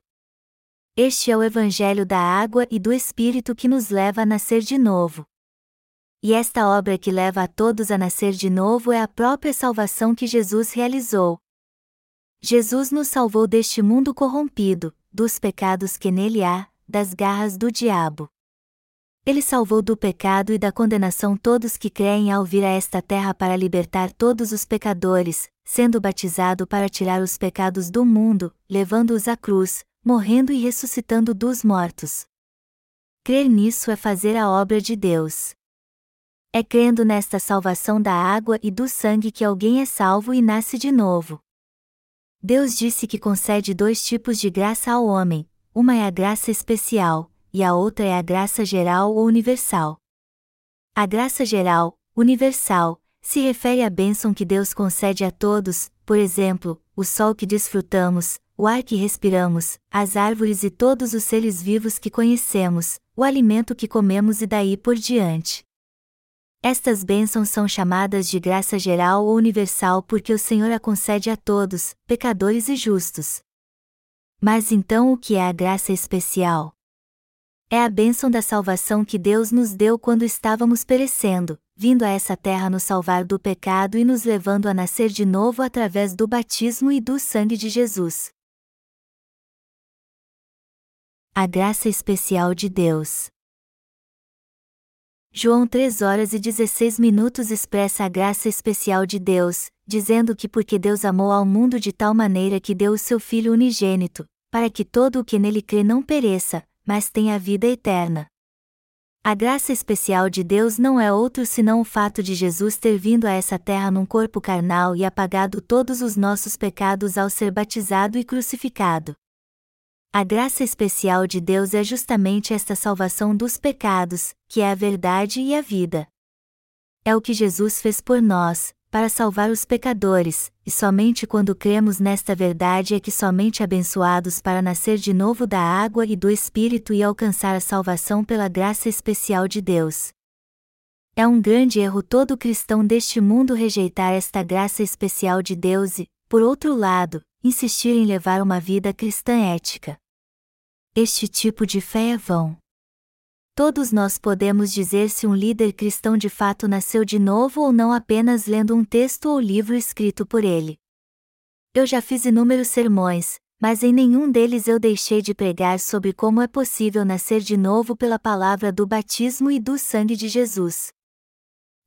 Este é o Evangelho da água e do Espírito que nos leva a nascer de novo. E esta obra que leva a todos a nascer de novo é a própria salvação que Jesus realizou. Jesus nos salvou deste mundo corrompido, dos pecados que nele há, das garras do diabo. Ele salvou do pecado e da condenação todos que creem ao vir a esta terra para libertar todos os pecadores, sendo batizado para tirar os pecados do mundo, levando-os à cruz, morrendo e ressuscitando dos mortos. Crer nisso é fazer a obra de Deus. É crendo nesta salvação da água e do sangue que alguém é salvo e nasce de novo. Deus disse que concede dois tipos de graça ao homem: uma é a graça especial, e a outra é a graça geral ou universal. A graça geral, universal, se refere à bênção que Deus concede a todos, por exemplo, o sol que desfrutamos, o ar que respiramos, as árvores e todos os seres vivos que conhecemos, o alimento que comemos e daí por diante. Estas bênçãos são chamadas de graça geral ou universal porque o Senhor a concede a todos, pecadores e justos. Mas então o que é a graça especial? É a bênção da salvação que Deus nos deu quando estávamos perecendo, vindo a essa terra nos salvar do pecado e nos levando a nascer de novo através do batismo e do sangue de Jesus. A graça especial de Deus. João 3 horas e 16 minutos expressa a graça especial de Deus, dizendo que porque Deus amou ao mundo de tal maneira que deu o seu Filho unigênito, para que todo o que nele crê não pereça, mas tenha vida eterna. A graça especial de Deus não é outro senão o fato de Jesus ter vindo a essa terra num corpo carnal e apagado todos os nossos pecados ao ser batizado e crucificado. A graça especial de Deus é justamente esta salvação dos pecados, que é a verdade e a vida. É o que Jesus fez por nós, para salvar os pecadores, e somente quando cremos nesta verdade é que somente abençoados para nascer de novo da água e do Espírito e alcançar a salvação pela graça especial de Deus. É um grande erro todo cristão deste mundo rejeitar esta graça especial de Deus e, por outro lado, insistir em levar uma vida cristã ética. Este tipo de fé é vão. Todos nós podemos dizer se um líder cristão de fato nasceu de novo ou não apenas lendo um texto ou livro escrito por ele. Eu já fiz inúmeros sermões, mas em nenhum deles eu deixei de pregar sobre como é possível nascer de novo pela palavra do batismo e do sangue de Jesus.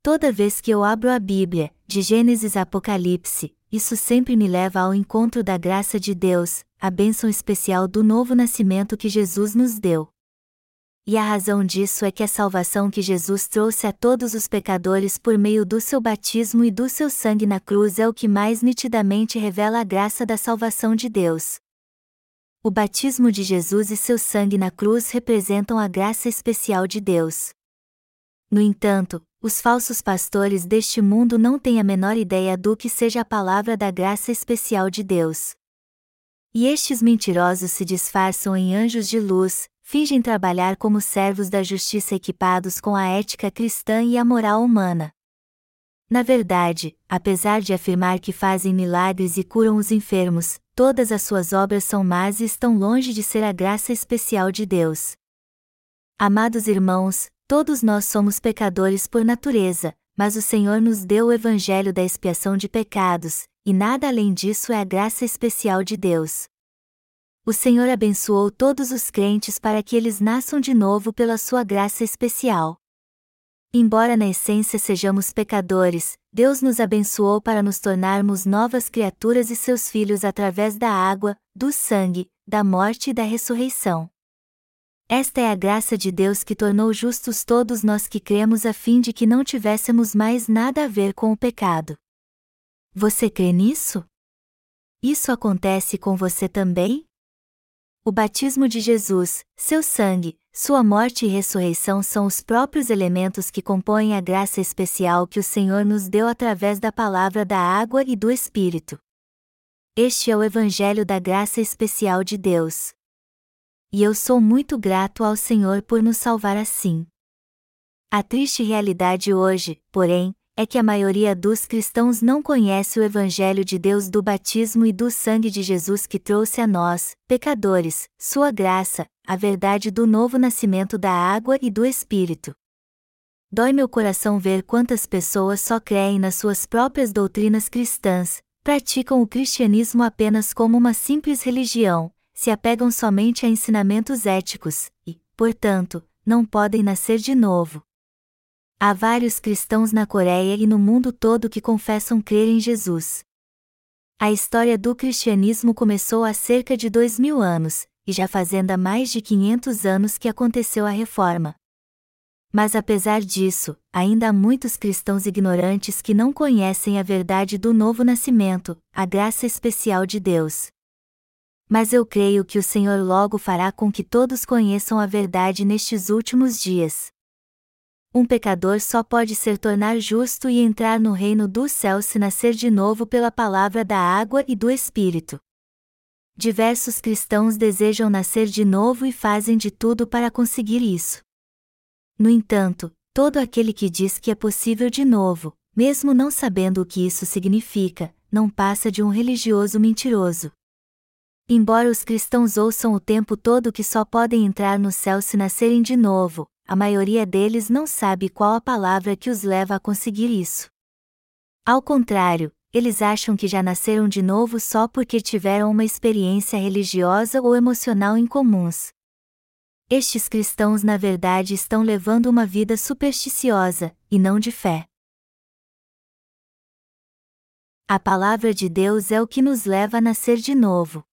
Toda vez que eu abro a Bíblia, de Gênesis a Apocalipse, isso sempre me leva ao encontro da graça de Deus, a bênção especial do novo nascimento que Jesus nos deu. E a razão disso é que a salvação que Jesus trouxe a todos os pecadores por meio do seu batismo e do seu sangue na cruz é o que mais nitidamente revela a graça da salvação de Deus. O batismo de Jesus e seu sangue na cruz representam a graça especial de Deus. No entanto, os falsos pastores deste mundo não têm a menor ideia do que seja a palavra da graça especial de Deus. E estes mentirosos se disfarçam em anjos de luz, fingem trabalhar como servos da justiça equipados com a ética cristã e a moral humana. Na verdade, apesar de afirmar que fazem milagres e curam os enfermos, todas as suas obras são más e estão longe de ser a graça especial de Deus. Amados irmãos, Todos nós somos pecadores por natureza, mas o Senhor nos deu o evangelho da expiação de pecados, e nada além disso é a graça especial de Deus. O Senhor abençoou todos os crentes para que eles nasçam de novo pela sua graça especial. Embora na essência sejamos pecadores, Deus nos abençoou para nos tornarmos novas criaturas e seus filhos através da água, do sangue, da morte e da ressurreição. Esta é a graça de Deus que tornou justos todos nós que cremos a fim de que não tivéssemos mais nada a ver com o pecado. Você crê nisso? Isso acontece com você também? O batismo de Jesus, seu sangue, sua morte e ressurreição são os próprios elementos que compõem a graça especial que o Senhor nos deu através da palavra da água e do Espírito. Este é o Evangelho da graça especial de Deus e eu sou muito grato ao Senhor por nos salvar assim. A triste realidade hoje, porém, é que a maioria dos cristãos não conhece o Evangelho de Deus do batismo e do sangue de Jesus que trouxe a nós, pecadores, sua graça, a verdade do novo nascimento da água e do Espírito. Dói meu coração ver quantas pessoas só creem nas suas próprias doutrinas cristãs, praticam o cristianismo apenas como uma simples religião, se apegam somente a ensinamentos éticos, e, portanto, não podem nascer de novo. Há vários cristãos na Coreia e no mundo todo que confessam crer em Jesus. A história do cristianismo começou há cerca de dois mil anos, e já fazendo há mais de 500 anos que aconteceu a reforma. Mas apesar disso, ainda há muitos cristãos ignorantes que não conhecem a verdade do novo nascimento, a graça especial de Deus. Mas eu creio que o Senhor logo fará com que todos conheçam a verdade nestes últimos dias. Um pecador só pode ser tornar justo e entrar no reino do céu se nascer de novo pela palavra da água e do Espírito. Diversos cristãos desejam nascer de novo e fazem de tudo para conseguir isso. No entanto, todo aquele que diz que é possível de novo, mesmo não sabendo o que isso significa, não passa de um religioso mentiroso. Embora os cristãos ouçam o tempo todo que só podem entrar no céu se nascerem de novo, a maioria deles não sabe qual a palavra que os leva a conseguir isso. Ao contrário, eles acham que já nasceram de novo só porque tiveram uma experiência religiosa ou emocional incomuns. Estes cristãos, na verdade, estão levando uma vida supersticiosa, e não de fé. A palavra de Deus é o que nos leva a nascer de novo.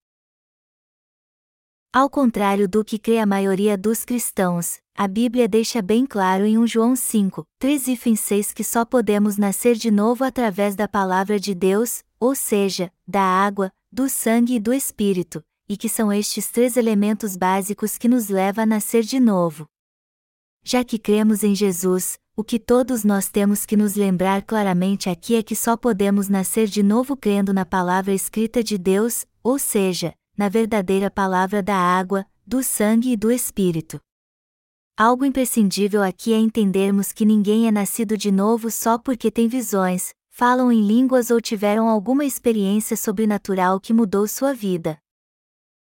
Ao contrário do que crê a maioria dos cristãos, a Bíblia deixa bem claro em 1 João 5, 3 e 6 que só podemos nascer de novo através da palavra de Deus, ou seja, da água, do sangue e do Espírito, e que são estes três elementos básicos que nos levam a nascer de novo. Já que cremos em Jesus, o que todos nós temos que nos lembrar claramente aqui é que só podemos nascer de novo crendo na palavra escrita de Deus, ou seja, na verdadeira palavra da água, do sangue e do Espírito. Algo imprescindível aqui é entendermos que ninguém é nascido de novo só porque tem visões, falam em línguas ou tiveram alguma experiência sobrenatural que mudou sua vida.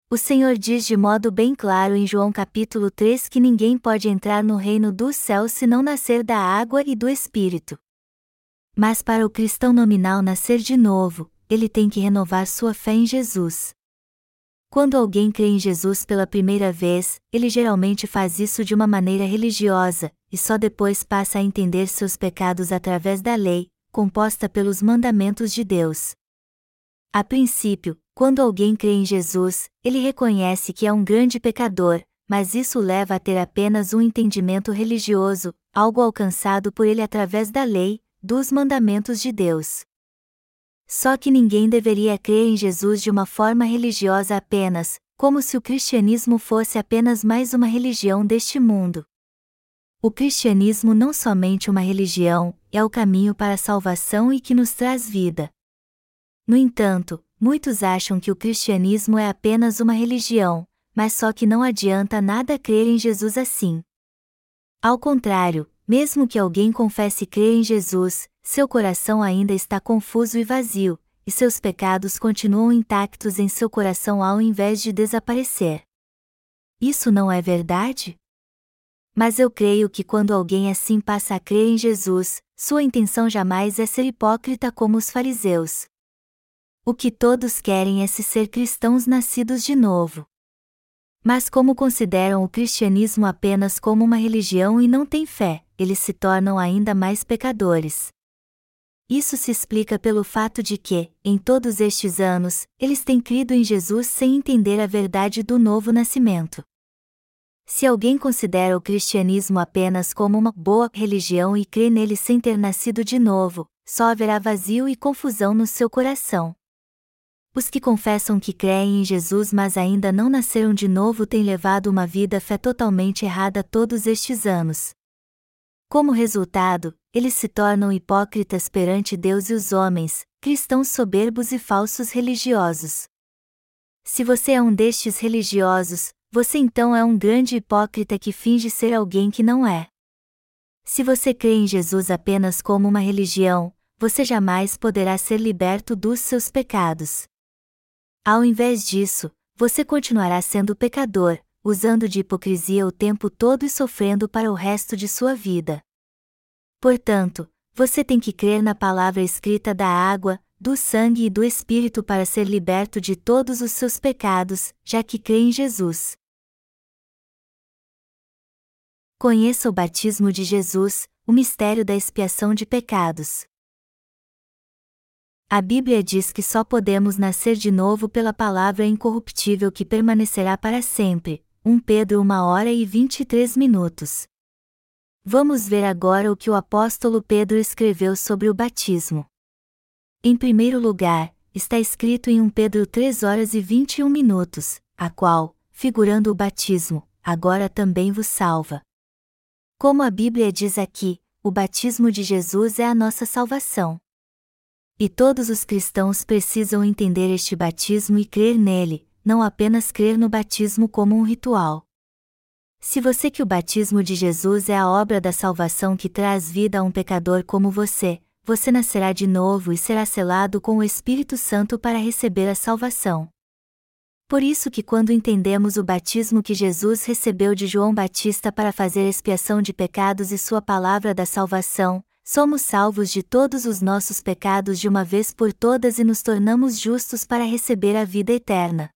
O Senhor diz de modo bem claro em João capítulo 3 que ninguém pode entrar no reino dos céus se não nascer da água e do Espírito. Mas para o cristão nominal nascer de novo, ele tem que renovar sua fé em Jesus. Quando alguém crê em Jesus pela primeira vez, ele geralmente faz isso de uma maneira religiosa, e só depois passa a entender seus pecados através da lei, composta pelos mandamentos de Deus. A princípio, quando alguém crê em Jesus, ele reconhece que é um grande pecador, mas isso leva a ter apenas um entendimento religioso, algo alcançado por ele através da lei, dos mandamentos de Deus. Só que ninguém deveria crer em Jesus de uma forma religiosa apenas, como se o cristianismo fosse apenas mais uma religião deste mundo. O cristianismo não somente uma religião, é o caminho para a salvação e que nos traz vida. No entanto, muitos acham que o cristianismo é apenas uma religião, mas só que não adianta nada crer em Jesus assim. Ao contrário, mesmo que alguém confesse crer em Jesus, seu coração ainda está confuso e vazio, e seus pecados continuam intactos em seu coração ao invés de desaparecer. Isso não é verdade? Mas eu creio que quando alguém assim passa a crer em Jesus, sua intenção jamais é ser hipócrita como os fariseus. O que todos querem é se ser cristãos nascidos de novo. Mas como consideram o cristianismo apenas como uma religião e não têm fé, eles se tornam ainda mais pecadores. Isso se explica pelo fato de que, em todos estes anos, eles têm crido em Jesus sem entender a verdade do novo nascimento. Se alguém considera o cristianismo apenas como uma boa religião e crê nele sem ter nascido de novo, só haverá vazio e confusão no seu coração. Os que confessam que creem em Jesus mas ainda não nasceram de novo têm levado uma vida fé totalmente errada todos estes anos. Como resultado, eles se tornam hipócritas perante Deus e os homens, cristãos soberbos e falsos religiosos. Se você é um destes religiosos, você então é um grande hipócrita que finge ser alguém que não é. Se você crê em Jesus apenas como uma religião, você jamais poderá ser liberto dos seus pecados. Ao invés disso, você continuará sendo pecador, usando de hipocrisia o tempo todo e sofrendo para o resto de sua vida. Portanto, você tem que crer na palavra escrita da água, do sangue e do Espírito para ser liberto de todos os seus pecados, já que crê em Jesus. Conheça o batismo de Jesus, o mistério da expiação de pecados. A Bíblia diz que só podemos nascer de novo pela palavra incorruptível que permanecerá para sempre. 1 Pedro 1 hora e 23 minutos. Vamos ver agora o que o apóstolo Pedro escreveu sobre o batismo. Em primeiro lugar, está escrito em 1 Pedro 3 horas e 21 minutos, a qual, figurando o batismo, agora também vos salva. Como a Bíblia diz aqui, o batismo de Jesus é a nossa salvação. E todos os cristãos precisam entender este batismo e crer nele, não apenas crer no batismo como um ritual. Se você que o batismo de Jesus é a obra da salvação que traz vida a um pecador como você, você nascerá de novo e será selado com o Espírito Santo para receber a salvação. Por isso que quando entendemos o batismo que Jesus recebeu de João Batista para fazer expiação de pecados e sua palavra da salvação, somos salvos de todos os nossos pecados de uma vez por todas e nos tornamos justos para receber a vida eterna.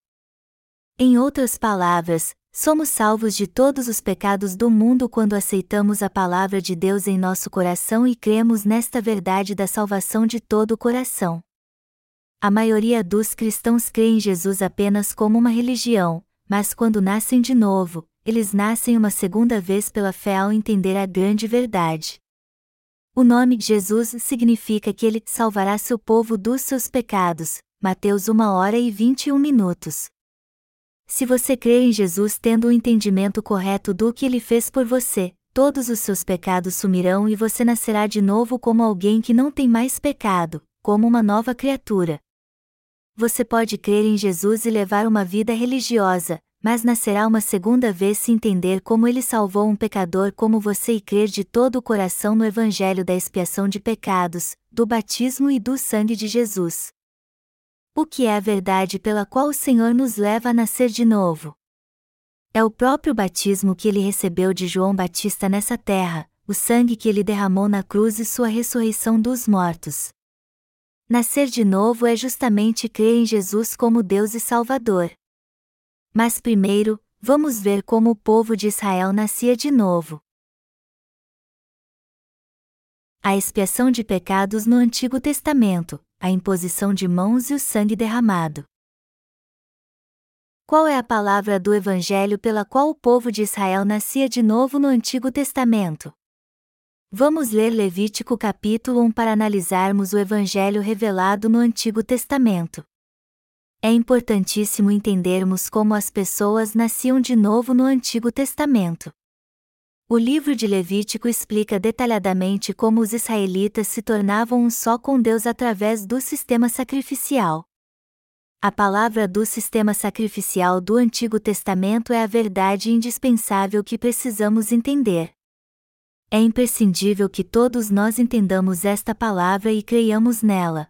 Em outras palavras, somos salvos de todos os pecados do mundo quando aceitamos a palavra de Deus em nosso coração e cremos nesta verdade da salvação de todo o coração. A maioria dos cristãos crê em Jesus apenas como uma religião, mas quando nascem de novo, eles nascem uma segunda vez pela fé ao entender a grande verdade. O nome Jesus significa que ele salvará seu povo dos seus pecados. Mateus 1 hora e 21 minutos. Se você crê em Jesus tendo o entendimento correto do que ele fez por você, todos os seus pecados sumirão e você nascerá de novo como alguém que não tem mais pecado, como uma nova criatura. Você pode crer em Jesus e levar uma vida religiosa, mas nascerá uma segunda vez se entender como ele salvou um pecador como você e crer de todo o coração no Evangelho da expiação de pecados, do batismo e do sangue de Jesus. O que é a verdade pela qual o Senhor nos leva a nascer de novo? É o próprio batismo que ele recebeu de João Batista nessa terra, o sangue que ele derramou na cruz e sua ressurreição dos mortos. Nascer de novo é justamente crer em Jesus como Deus e Salvador. Mas primeiro, vamos ver como o povo de Israel nascia de novo. A expiação de pecados no Antigo Testamento, a imposição de mãos e o sangue derramado. Qual é a palavra do Evangelho pela qual o povo de Israel nascia de novo no Antigo Testamento? Vamos ler Levítico capítulo 1 para analisarmos o Evangelho revelado no Antigo Testamento é importantíssimo entendermos como as pessoas nasciam de novo no Antigo Testamento. O livro de Levítico explica detalhadamente como os israelitas se tornavam um só com Deus através do sistema sacrificial. A palavra do sistema sacrificial do Antigo Testamento é a verdade indispensável que precisamos entender. É imprescindível que todos nós entendamos esta palavra e creiamos nela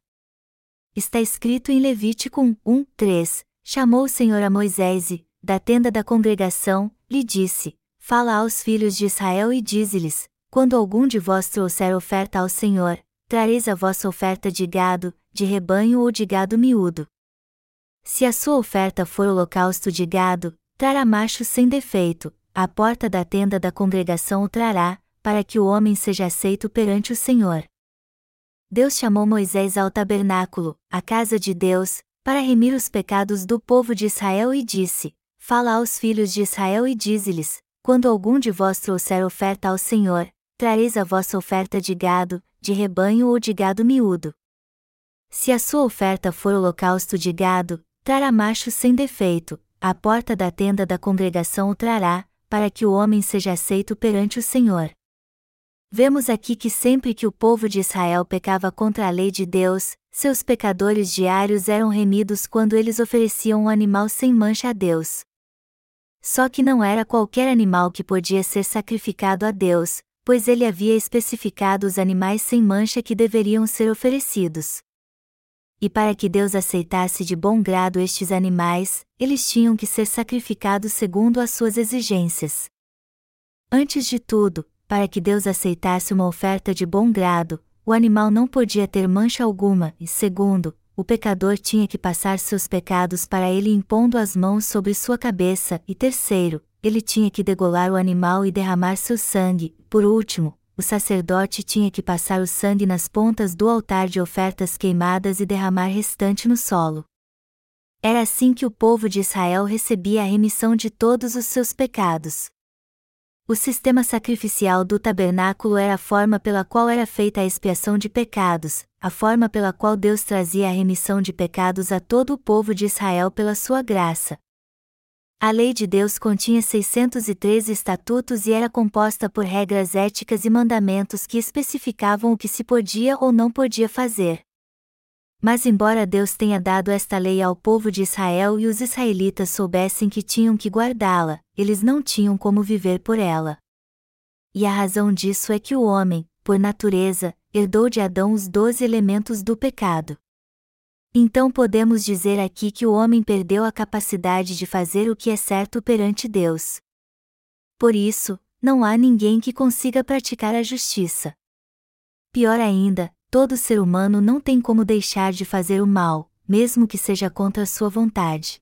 está escrito em Levítico 1, 1 3, chamou o Senhor a Moisés e, da tenda da congregação, lhe disse, Fala aos filhos de Israel e dize-lhes, quando algum de vós trouxer oferta ao Senhor, trareis a vossa oferta de gado, de rebanho ou de gado miúdo. Se a sua oferta for holocausto de gado, trará macho sem defeito, à porta da tenda da congregação o trará, para que o homem seja aceito perante o Senhor. Deus chamou Moisés ao tabernáculo, a casa de Deus, para remir os pecados do povo de Israel e disse: Fala aos filhos de Israel e dize-lhes: Quando algum de vós trouxer oferta ao Senhor, trareis a vossa oferta de gado, de rebanho ou de gado miúdo. Se a sua oferta for holocausto de gado, trará macho sem defeito, à porta da tenda da congregação o trará, para que o homem seja aceito perante o Senhor. Vemos aqui que sempre que o povo de Israel pecava contra a lei de Deus, seus pecadores diários eram remidos quando eles ofereciam um animal sem mancha a Deus. Só que não era qualquer animal que podia ser sacrificado a Deus, pois ele havia especificado os animais sem mancha que deveriam ser oferecidos. E para que Deus aceitasse de bom grado estes animais, eles tinham que ser sacrificados segundo as suas exigências. Antes de tudo, para que Deus aceitasse uma oferta de bom grado, o animal não podia ter mancha alguma, e segundo, o pecador tinha que passar seus pecados para ele impondo as mãos sobre sua cabeça, e terceiro, ele tinha que degolar o animal e derramar seu sangue, por último, o sacerdote tinha que passar o sangue nas pontas do altar de ofertas queimadas e derramar restante no solo. Era assim que o povo de Israel recebia a remissão de todos os seus pecados. O sistema sacrificial do tabernáculo era a forma pela qual era feita a expiação de pecados, a forma pela qual Deus trazia a remissão de pecados a todo o povo de Israel pela sua graça. A lei de Deus continha 613 estatutos e era composta por regras éticas e mandamentos que especificavam o que se podia ou não podia fazer. Mas, embora Deus tenha dado esta lei ao povo de Israel e os israelitas soubessem que tinham que guardá-la, eles não tinham como viver por ela. E a razão disso é que o homem, por natureza, herdou de Adão os doze elementos do pecado. Então podemos dizer aqui que o homem perdeu a capacidade de fazer o que é certo perante Deus. Por isso, não há ninguém que consiga praticar a justiça. Pior ainda, todo ser humano não tem como deixar de fazer o mal, mesmo que seja contra sua vontade.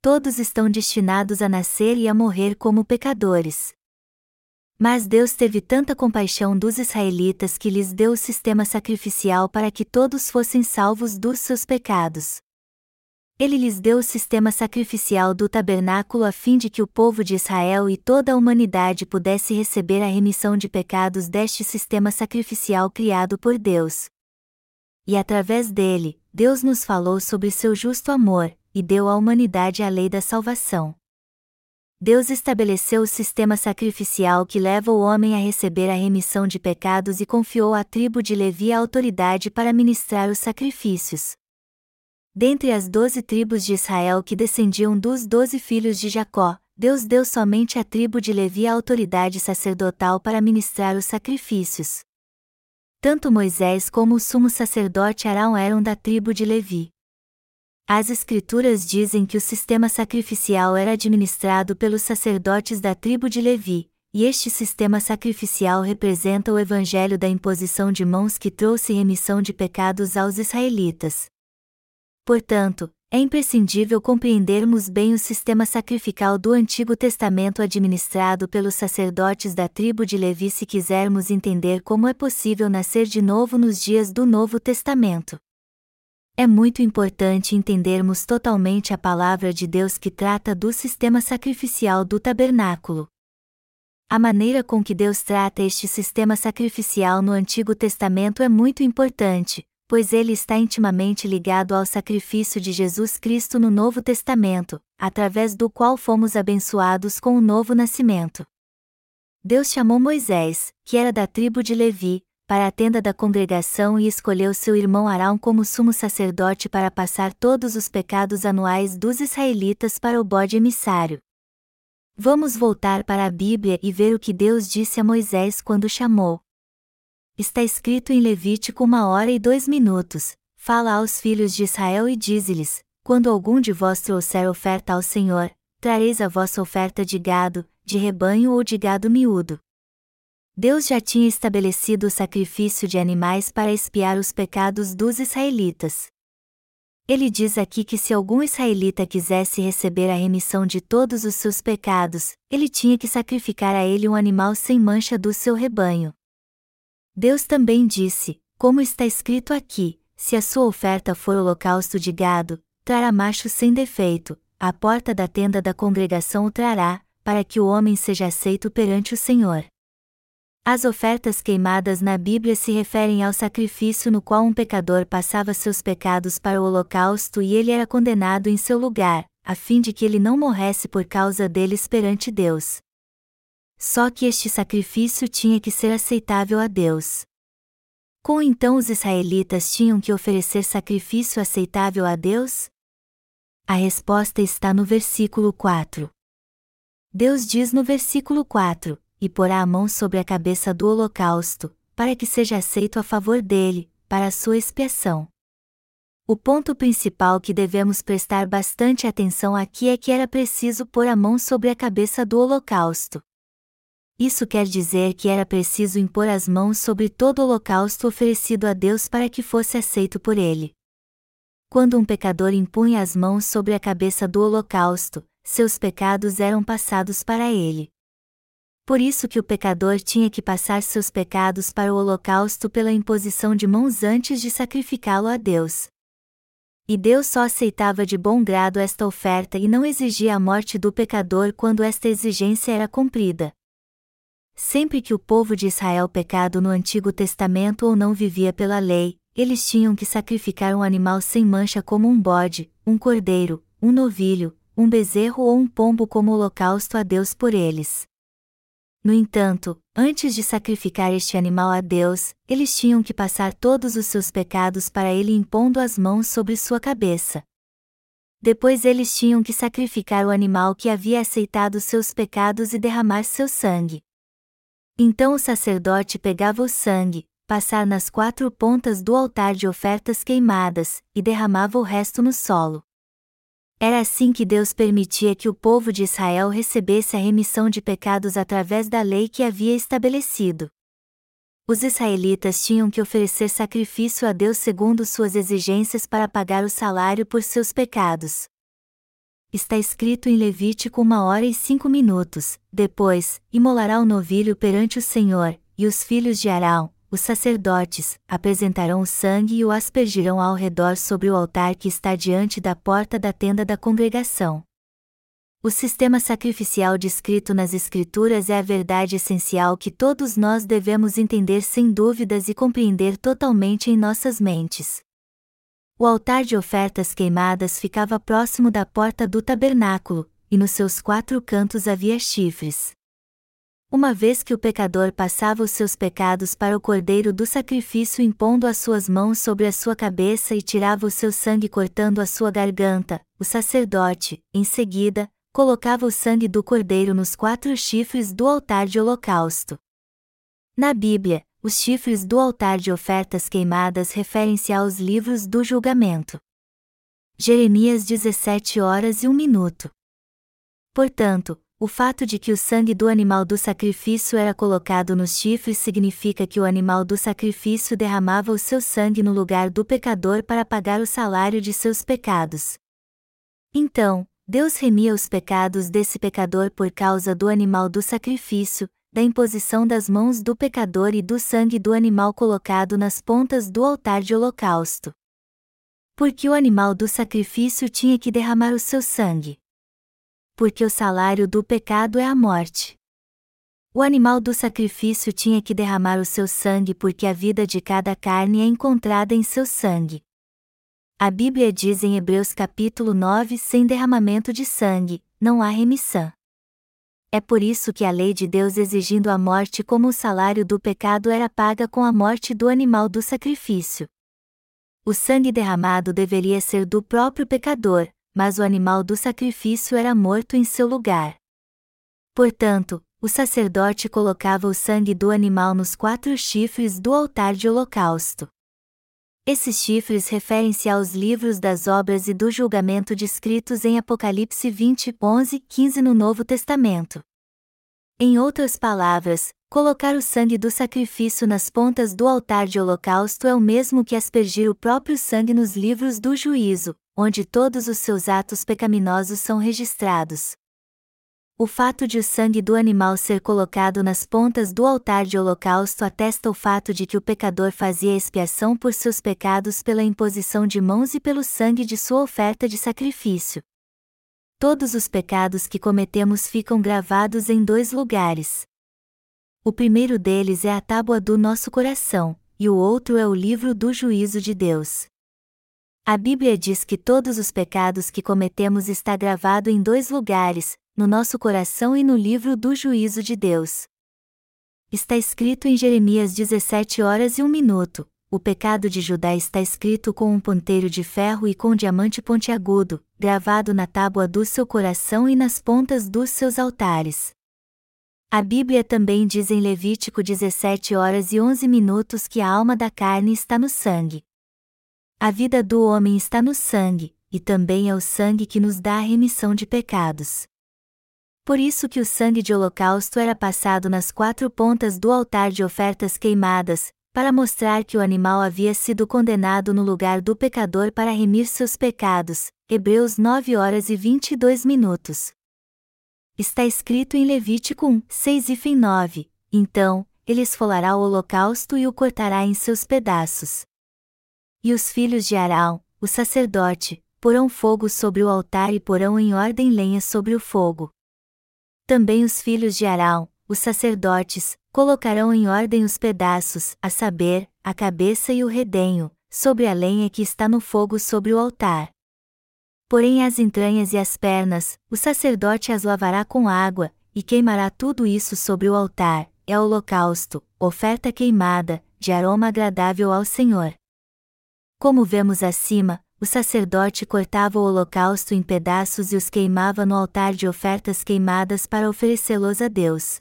Todos estão destinados a nascer e a morrer como pecadores. Mas Deus teve tanta compaixão dos israelitas que lhes deu o sistema sacrificial para que todos fossem salvos dos seus pecados. Ele lhes deu o sistema sacrificial do tabernáculo a fim de que o povo de Israel e toda a humanidade pudesse receber a remissão de pecados deste sistema sacrificial criado por Deus. E através dele, Deus nos falou sobre seu justo amor, e deu à humanidade a lei da salvação. Deus estabeleceu o sistema sacrificial que leva o homem a receber a remissão de pecados e confiou à tribo de Levi a autoridade para ministrar os sacrifícios. Dentre as doze tribos de Israel que descendiam dos doze filhos de Jacó, Deus deu somente à tribo de Levi a autoridade sacerdotal para ministrar os sacrifícios. Tanto Moisés como o sumo sacerdote Arão eram da tribo de Levi. As Escrituras dizem que o sistema sacrificial era administrado pelos sacerdotes da tribo de Levi, e este sistema sacrificial representa o evangelho da imposição de mãos que trouxe remissão de pecados aos israelitas. Portanto, é imprescindível compreendermos bem o sistema sacrificial do Antigo Testamento administrado pelos sacerdotes da tribo de Levi se quisermos entender como é possível nascer de novo nos dias do Novo Testamento. É muito importante entendermos totalmente a palavra de Deus que trata do sistema sacrificial do tabernáculo. A maneira com que Deus trata este sistema sacrificial no Antigo Testamento é muito importante, pois ele está intimamente ligado ao sacrifício de Jesus Cristo no Novo Testamento, através do qual fomos abençoados com o novo nascimento. Deus chamou Moisés, que era da tribo de Levi, para a tenda da congregação e escolheu seu irmão Arão como sumo sacerdote para passar todos os pecados anuais dos israelitas para o bode emissário. Vamos voltar para a Bíblia e ver o que Deus disse a Moisés quando chamou. Está escrito em Levítico uma hora e dois minutos: Fala aos filhos de Israel e dize-lhes: Quando algum de vós trouxer oferta ao Senhor, trareis a vossa oferta de gado, de rebanho ou de gado miúdo. Deus já tinha estabelecido o sacrifício de animais para expiar os pecados dos israelitas. Ele diz aqui que se algum israelita quisesse receber a remissão de todos os seus pecados, ele tinha que sacrificar a ele um animal sem mancha do seu rebanho. Deus também disse, como está escrito aqui: se a sua oferta for holocausto de gado, trará macho sem defeito, à porta da tenda da congregação o trará, para que o homem seja aceito perante o Senhor. As ofertas queimadas na Bíblia se referem ao sacrifício no qual um pecador passava seus pecados para o holocausto e ele era condenado em seu lugar, a fim de que ele não morresse por causa deles perante Deus. Só que este sacrifício tinha que ser aceitável a Deus. Como então os israelitas tinham que oferecer sacrifício aceitável a Deus? A resposta está no versículo 4. Deus diz no versículo 4: e porá a mão sobre a cabeça do holocausto, para que seja aceito a favor dele, para a sua expiação. O ponto principal que devemos prestar bastante atenção aqui é que era preciso pôr a mão sobre a cabeça do holocausto. Isso quer dizer que era preciso impor as mãos sobre todo holocausto oferecido a Deus para que fosse aceito por ele. Quando um pecador impunha as mãos sobre a cabeça do holocausto, seus pecados eram passados para ele. Por isso que o pecador tinha que passar seus pecados para o holocausto pela imposição de mãos antes de sacrificá-lo a Deus. E Deus só aceitava de bom grado esta oferta e não exigia a morte do pecador quando esta exigência era cumprida. sempre que o povo de Israel pecado no Antigo Testamento ou não vivia pela lei, eles tinham que sacrificar um animal sem mancha como um bode, um cordeiro, um novilho, um bezerro ou um pombo como holocausto a Deus por eles. No entanto, antes de sacrificar este animal a Deus, eles tinham que passar todos os seus pecados para ele impondo as mãos sobre sua cabeça. Depois eles tinham que sacrificar o animal que havia aceitado seus pecados e derramar seu sangue. Então o sacerdote pegava o sangue, passar nas quatro pontas do altar de ofertas queimadas, e derramava o resto no solo. Era assim que Deus permitia que o povo de Israel recebesse a remissão de pecados através da lei que havia estabelecido. Os israelitas tinham que oferecer sacrifício a Deus segundo suas exigências para pagar o salário por seus pecados. Está escrito em Levítico uma hora e cinco minutos. Depois, imolará o novilho perante o Senhor, e os filhos de Arão, os sacerdotes, apresentarão o sangue e o aspergirão ao redor sobre o altar que está diante da porta da tenda da congregação. O sistema sacrificial descrito nas Escrituras é a verdade essencial que todos nós devemos entender sem dúvidas e compreender totalmente em nossas mentes. O altar de ofertas queimadas ficava próximo da porta do tabernáculo, e nos seus quatro cantos havia chifres. Uma vez que o pecador passava os seus pecados para o cordeiro do sacrifício impondo as suas mãos sobre a sua cabeça e tirava o seu sangue cortando a sua garganta, o sacerdote, em seguida, colocava o sangue do cordeiro nos quatro chifres do altar de holocausto. Na Bíblia, os chifres do altar de ofertas queimadas referem-se aos livros do julgamento. Jeremias 17 horas e 1 minuto. Portanto, o fato de que o sangue do animal do sacrifício era colocado nos chifres significa que o animal do sacrifício derramava o seu sangue no lugar do pecador para pagar o salário de seus pecados. Então, Deus remia os pecados desse pecador por causa do animal do sacrifício, da imposição das mãos do pecador e do sangue do animal colocado nas pontas do altar de holocausto. Porque o animal do sacrifício tinha que derramar o seu sangue porque o salário do pecado é a morte. O animal do sacrifício tinha que derramar o seu sangue porque a vida de cada carne é encontrada em seu sangue. A Bíblia diz em Hebreus capítulo 9: sem derramamento de sangue, não há remissão. É por isso que a lei de Deus exigindo a morte como o salário do pecado era paga com a morte do animal do sacrifício. O sangue derramado deveria ser do próprio pecador, mas o animal do sacrifício era morto em seu lugar. Portanto, o sacerdote colocava o sangue do animal nos quatro chifres do altar de holocausto. Esses chifres referem-se aos livros das obras e do julgamento descritos em Apocalipse 20, 11 15 no Novo Testamento. Em outras palavras, colocar o sangue do sacrifício nas pontas do altar de holocausto é o mesmo que aspergir o próprio sangue nos livros do juízo, onde todos os seus atos pecaminosos são registrados. O fato de o sangue do animal ser colocado nas pontas do altar de holocausto atesta o fato de que o pecador fazia expiação por seus pecados pela imposição de mãos e pelo sangue de sua oferta de sacrifício. Todos os pecados que cometemos ficam gravados em dois lugares. O primeiro deles é a tábua do nosso coração, e o outro é o livro do juízo de Deus. A Bíblia diz que todos os pecados que cometemos está gravado em dois lugares, no nosso coração e no livro do juízo de Deus. Está escrito em Jeremias 17 horas e 1 minuto. O pecado de Judá está escrito com um ponteiro de ferro e com diamante pontiagudo, gravado na tábua do seu coração e nas pontas dos seus altares. A Bíblia também diz em Levítico 17 horas e 11 minutos que a alma da carne está no sangue. A vida do homem está no sangue, e também é o sangue que nos dá a remissão de pecados. Por isso que o sangue de holocausto era passado nas quatro pontas do altar de ofertas queimadas, para mostrar que o animal havia sido condenado no lugar do pecador para remir seus pecados. Hebreus 9 horas e 22 minutos. Está escrito em Levítico 1, 6 e fim 9. Então, ele esfolará o holocausto e o cortará em seus pedaços. E os filhos de Arão, o sacerdote, porão fogo sobre o altar e porão em ordem lenha sobre o fogo. Também os filhos de Arão, os sacerdotes, colocarão em ordem os pedaços, a saber, a cabeça e o redenho, sobre a lenha que está no fogo sobre o altar. Porém as entranhas e as pernas, o sacerdote as lavará com água, e queimará tudo isso sobre o altar, é holocausto, oferta queimada, de aroma agradável ao Senhor. Como vemos acima, o sacerdote cortava o holocausto em pedaços e os queimava no altar de ofertas queimadas para oferecê-los a Deus.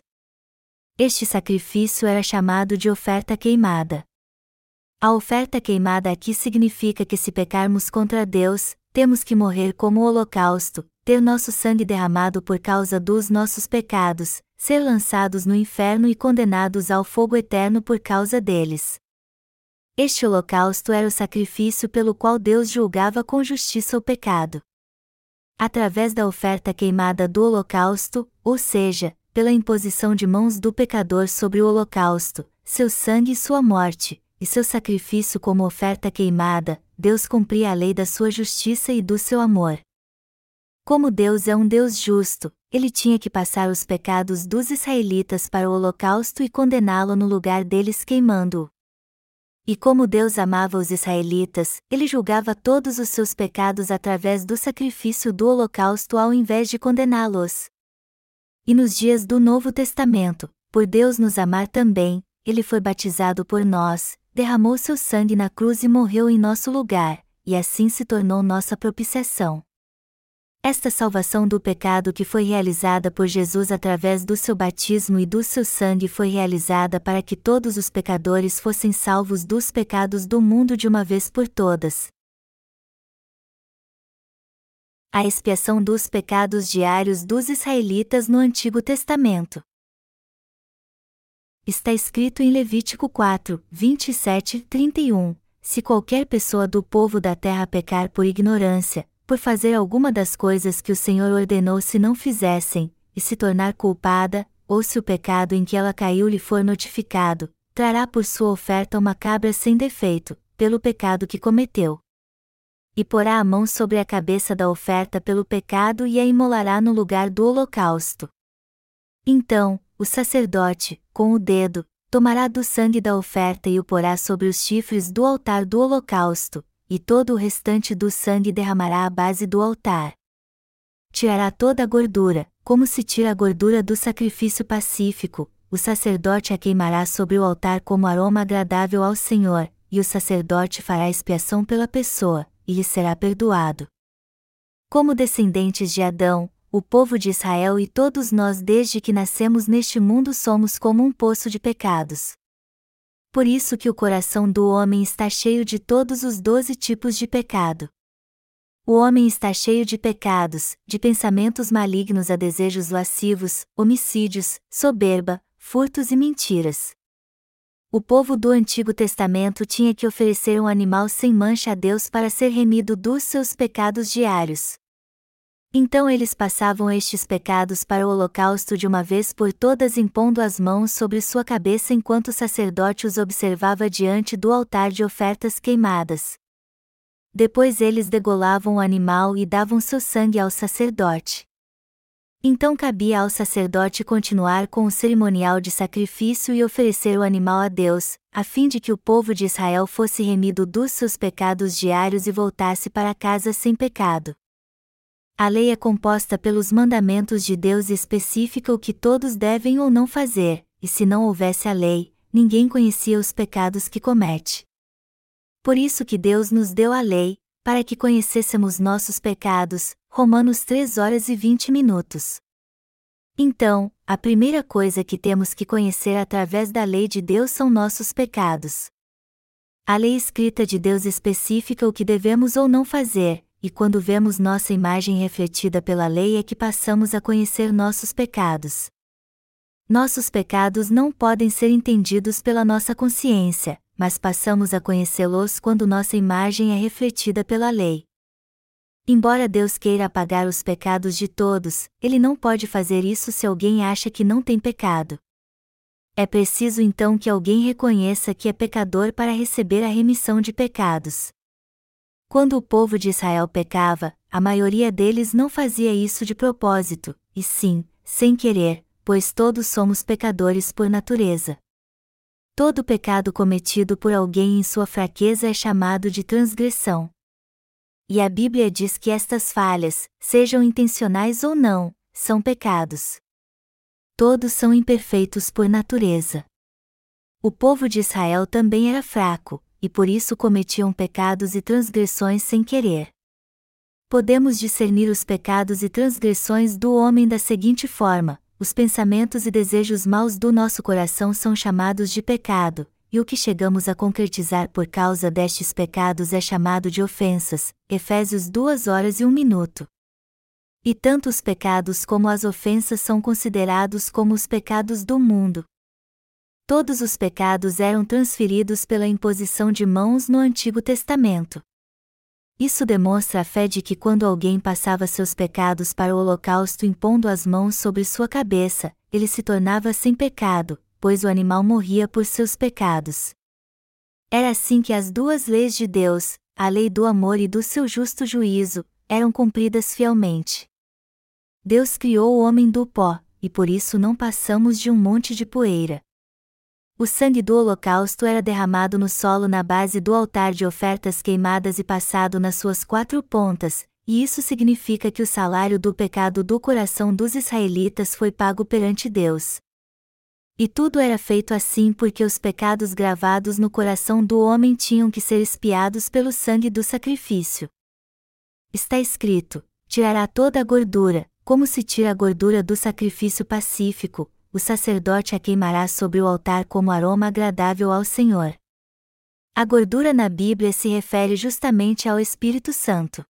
Este sacrifício era chamado de oferta queimada. A oferta queimada aqui significa que se pecarmos contra Deus, temos que morrer como holocausto, ter nosso sangue derramado por causa dos nossos pecados, ser lançados no inferno e condenados ao fogo eterno por causa deles. Este holocausto era o sacrifício pelo qual Deus julgava com justiça o pecado. Através da oferta queimada do holocausto, ou seja, pela imposição de mãos do pecador sobre o holocausto, seu sangue e sua morte, e seu sacrifício como oferta queimada, Deus cumpria a lei da sua justiça e do seu amor. Como Deus é um Deus justo, ele tinha que passar os pecados dos israelitas para o holocausto e condená-lo no lugar deles queimando-o. E como Deus amava os israelitas, ele julgava todos os seus pecados através do sacrifício do holocausto ao invés de condená-los. E nos dias do Novo Testamento, por Deus nos amar também, ele foi batizado por nós, derramou seu sangue na cruz e morreu em nosso lugar, e assim se tornou nossa propiciação. Esta salvação do pecado que foi realizada por Jesus através do seu batismo e do seu sangue foi realizada para que todos os pecadores fossem salvos dos pecados do mundo de uma vez por todas. A expiação dos pecados diários dos israelitas no Antigo Testamento. Está escrito em Levítico 4, 27 31. Se qualquer pessoa do povo da terra pecar por ignorância, por fazer alguma das coisas que o Senhor ordenou se não fizessem, e se tornar culpada, ou se o pecado em que ela caiu lhe for notificado, trará por sua oferta uma cabra sem defeito, pelo pecado que cometeu. E porá a mão sobre a cabeça da oferta pelo pecado e a imolará no lugar do holocausto. Então, o sacerdote, com o dedo, tomará do sangue da oferta e o porá sobre os chifres do altar do holocausto, e todo o restante do sangue derramará à base do altar. Tirará toda a gordura, como se tira a gordura do sacrifício pacífico, o sacerdote a queimará sobre o altar como aroma agradável ao Senhor, e o sacerdote fará expiação pela pessoa, e lhe será perdoado. Como descendentes de Adão, o povo de Israel e todos nós desde que nascemos neste mundo somos como um poço de pecados. Por isso que o coração do homem está cheio de todos os doze tipos de pecado. O homem está cheio de pecados, de pensamentos malignos a desejos lascivos, homicídios, soberba, furtos e mentiras. O povo do Antigo Testamento tinha que oferecer um animal sem mancha a Deus para ser remido dos seus pecados diários. Então eles passavam estes pecados para o holocausto de uma vez por todas impondo as mãos sobre sua cabeça enquanto o sacerdote os observava diante do altar de ofertas queimadas. Depois eles degolavam o animal e davam seu sangue ao sacerdote. Então cabia ao sacerdote continuar com o cerimonial de sacrifício e oferecer o animal a Deus, a fim de que o povo de Israel fosse remido dos seus pecados diários e voltasse para casa sem pecado. A lei é composta pelos mandamentos de Deus e especifica o que todos devem ou não fazer, e se não houvesse a lei, ninguém conhecia os pecados que comete. Por isso que Deus nos deu a lei, para que conhecêssemos nossos pecados. Romanos 3 horas e 20 minutos. Então, a primeira coisa que temos que conhecer através da lei de Deus são nossos pecados. A lei escrita de Deus especifica o que devemos ou não fazer, e quando vemos nossa imagem refletida pela lei é que passamos a conhecer nossos pecados. Nossos pecados não podem ser entendidos pela nossa consciência, mas passamos a conhecê-los quando nossa imagem é refletida pela lei. Embora Deus queira apagar os pecados de todos, Ele não pode fazer isso se alguém acha que não tem pecado. É preciso então que alguém reconheça que é pecador para receber a remissão de pecados. Quando o povo de Israel pecava, a maioria deles não fazia isso de propósito, e sim, sem querer, pois todos somos pecadores por natureza. Todo pecado cometido por alguém em sua fraqueza é chamado de transgressão. E a Bíblia diz que estas falhas, sejam intencionais ou não, são pecados. Todos são imperfeitos por natureza. O povo de Israel também era fraco, e por isso cometiam pecados e transgressões sem querer. Podemos discernir os pecados e transgressões do homem da seguinte forma: os pensamentos e desejos maus do nosso coração são chamados de pecado, e o que chegamos a concretizar por causa destes pecados é chamado de ofensas. Efésios 2 horas e 1 minuto. E tanto os pecados como as ofensas são considerados como os pecados do mundo. Todos os pecados eram transferidos pela imposição de mãos no Antigo Testamento. Isso demonstra a fé de que quando alguém passava seus pecados para o holocausto impondo as mãos sobre sua cabeça, ele se tornava sem pecado, pois o animal morria por seus pecados. Era assim que as duas leis de Deus, a lei do amor e do seu justo juízo, eram cumpridas fielmente. Deus criou o homem do pó, e por isso não passamos de um monte de poeira. O sangue do holocausto era derramado no solo na base do altar de ofertas queimadas e passado nas suas quatro pontas, e isso significa que o salário do pecado do coração dos israelitas foi pago perante Deus. E tudo era feito assim porque os pecados gravados no coração do homem tinham que ser espiados pelo sangue do sacrifício. Está escrito: tirará toda a gordura, como se tira a gordura do sacrifício pacífico, o sacerdote a queimará sobre o altar como aroma agradável ao Senhor. A gordura na Bíblia se refere justamente ao Espírito Santo.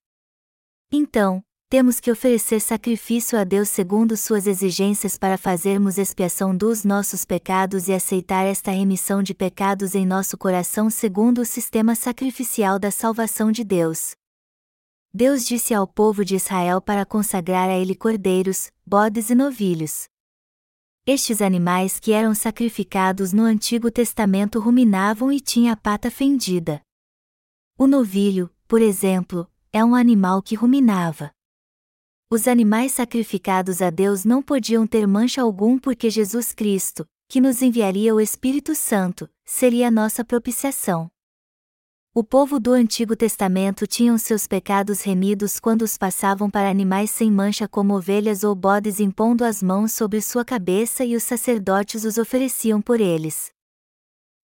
Então, temos que oferecer sacrifício a Deus segundo suas exigências para fazermos expiação dos nossos pecados e aceitar esta remissão de pecados em nosso coração segundo o sistema sacrificial da salvação de Deus. Deus disse ao povo de Israel para consagrar a ele cordeiros, bodes e novilhos. Estes animais que eram sacrificados no Antigo Testamento ruminavam e tinha a pata fendida. O novilho, por exemplo, é um animal que ruminava. Os animais sacrificados a Deus não podiam ter mancha algum porque Jesus Cristo, que nos enviaria o Espírito Santo, seria nossa propiciação. O povo do Antigo Testamento tinham seus pecados remidos quando os passavam para animais sem mancha como ovelhas ou bodes impondo as mãos sobre sua cabeça e os sacerdotes os ofereciam por eles.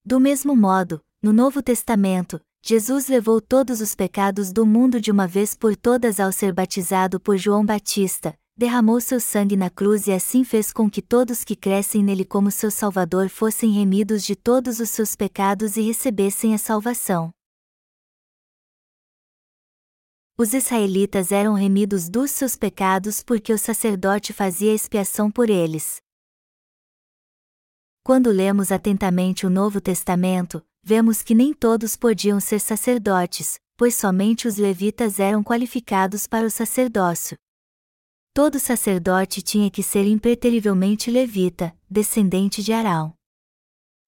Do mesmo modo, no Novo Testamento, Jesus levou todos os pecados do mundo de uma vez por todas ao ser batizado por João Batista, derramou seu sangue na cruz e assim fez com que todos que crescem nele como seu Salvador fossem remidos de todos os seus pecados e recebessem a salvação. Os israelitas eram remidos dos seus pecados porque o sacerdote fazia expiação por eles. Quando lemos atentamente o Novo Testamento, vemos que nem todos podiam ser sacerdotes, pois somente os levitas eram qualificados para o sacerdócio. Todo sacerdote tinha que ser impreterivelmente levita, descendente de Arão.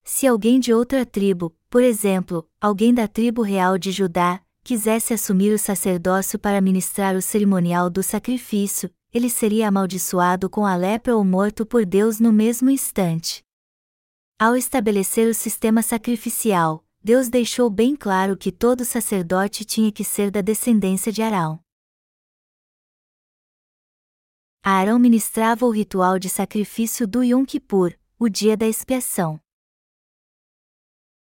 Se alguém de outra tribo, por exemplo, alguém da tribo real de Judá, quisesse assumir o sacerdócio para ministrar o cerimonial do sacrifício, ele seria amaldiçoado com a lepra ou morto por Deus no mesmo instante. Ao estabelecer o sistema sacrificial, Deus deixou bem claro que todo sacerdote tinha que ser da descendência de Arão. Arão ministrava o ritual de sacrifício do Yom Kippur, o dia da expiação.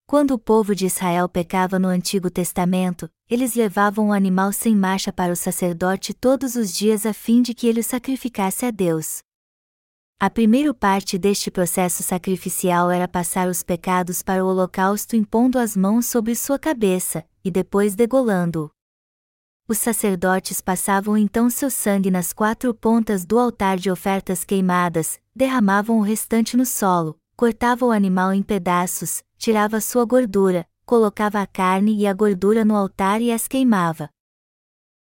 Quando o povo de Israel pecava no Antigo Testamento, eles levavam um animal sem marcha para o sacerdote todos os dias a fim de que ele o sacrificasse a Deus. A primeira parte deste processo sacrificial era passar os pecados para o holocausto impondo as mãos sobre sua cabeça, e depois degolando-o. Os sacerdotes passavam então seu sangue nas quatro pontas do altar de ofertas queimadas, derramavam o restante no solo, cortava o animal em pedaços, tirava sua gordura, colocava a carne e a gordura no altar e as queimava.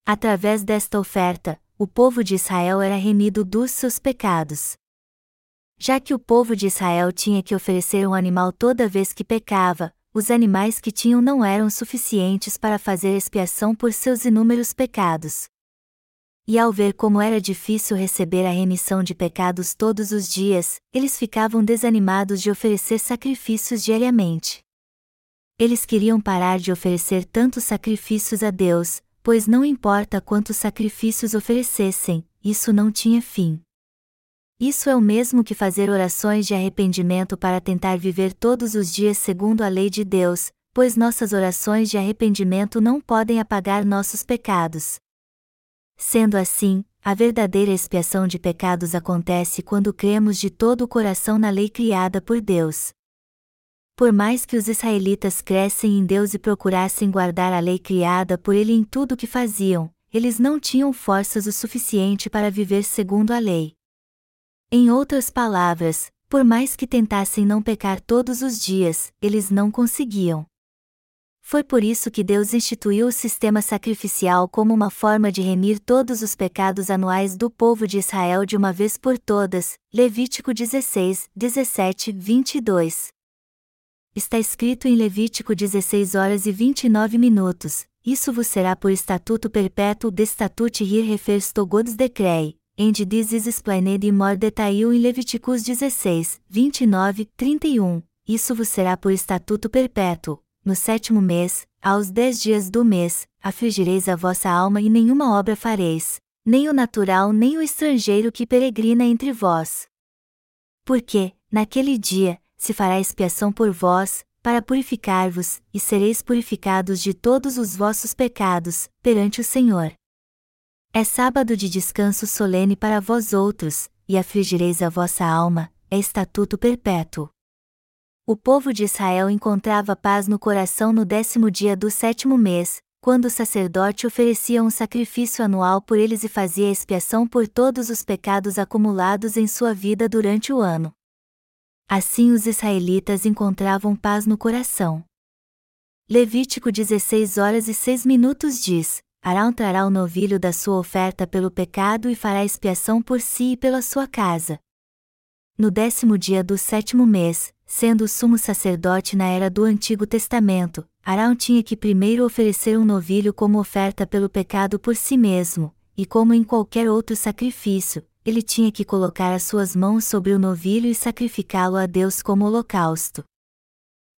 Através desta oferta, o povo de Israel era remido dos seus pecados. Já que o povo de Israel tinha que oferecer um animal toda vez que pecava, os animais que tinham não eram suficientes para fazer expiação por seus inúmeros pecados. E ao ver como era difícil receber a remissão de pecados todos os dias, eles ficavam desanimados de oferecer sacrifícios diariamente. Eles queriam parar de oferecer tantos sacrifícios a Deus, pois não importa quantos sacrifícios oferecessem, isso não tinha fim. Isso é o mesmo que fazer orações de arrependimento para tentar viver todos os dias segundo a lei de Deus, pois nossas orações de arrependimento não podem apagar nossos pecados. Sendo assim, a verdadeira expiação de pecados acontece quando cremos de todo o coração na lei criada por Deus. Por mais que os israelitas crescem em Deus e procurassem guardar a lei criada por Ele em tudo o que faziam, eles não tinham forças o suficiente para viver segundo a lei. Em outras palavras, por mais que tentassem não pecar todos os dias, eles não conseguiam. Foi por isso que Deus instituiu o sistema sacrificial como uma forma de remir todos os pecados anuais do povo de Israel de uma vez por todas. Levítico 16, 17, 22. Está escrito em Levítico 16 horas e 29 minutos: Isso vos será por estatuto perpétuo de statute hir refers to God's decree, and this is explained in more detail in Leviticus 16, 29, 31. Isso vos será por estatuto perpétuo. No sétimo mês, aos dez dias do mês, afligireis a vossa alma e nenhuma obra fareis, nem o natural nem o estrangeiro que peregrina entre vós. Porque, naquele dia, se fará expiação por vós, para purificar-vos, e sereis purificados de todos os vossos pecados, perante o Senhor. É sábado de descanso solene para vós outros, e afligireis a vossa alma, é estatuto perpétuo. O povo de Israel encontrava paz no coração no décimo dia do sétimo mês, quando o sacerdote oferecia um sacrifício anual por eles e fazia expiação por todos os pecados acumulados em sua vida durante o ano. Assim os israelitas encontravam paz no coração. Levítico 16 horas e 6 minutos diz: Arão trará o novilho da sua oferta pelo pecado e fará expiação por si e pela sua casa. No décimo dia do sétimo mês, sendo o sumo sacerdote na era do Antigo Testamento, Arão tinha que primeiro oferecer um novilho como oferta pelo pecado por si mesmo, e como em qualquer outro sacrifício, ele tinha que colocar as suas mãos sobre o novilho e sacrificá-lo a Deus como holocausto.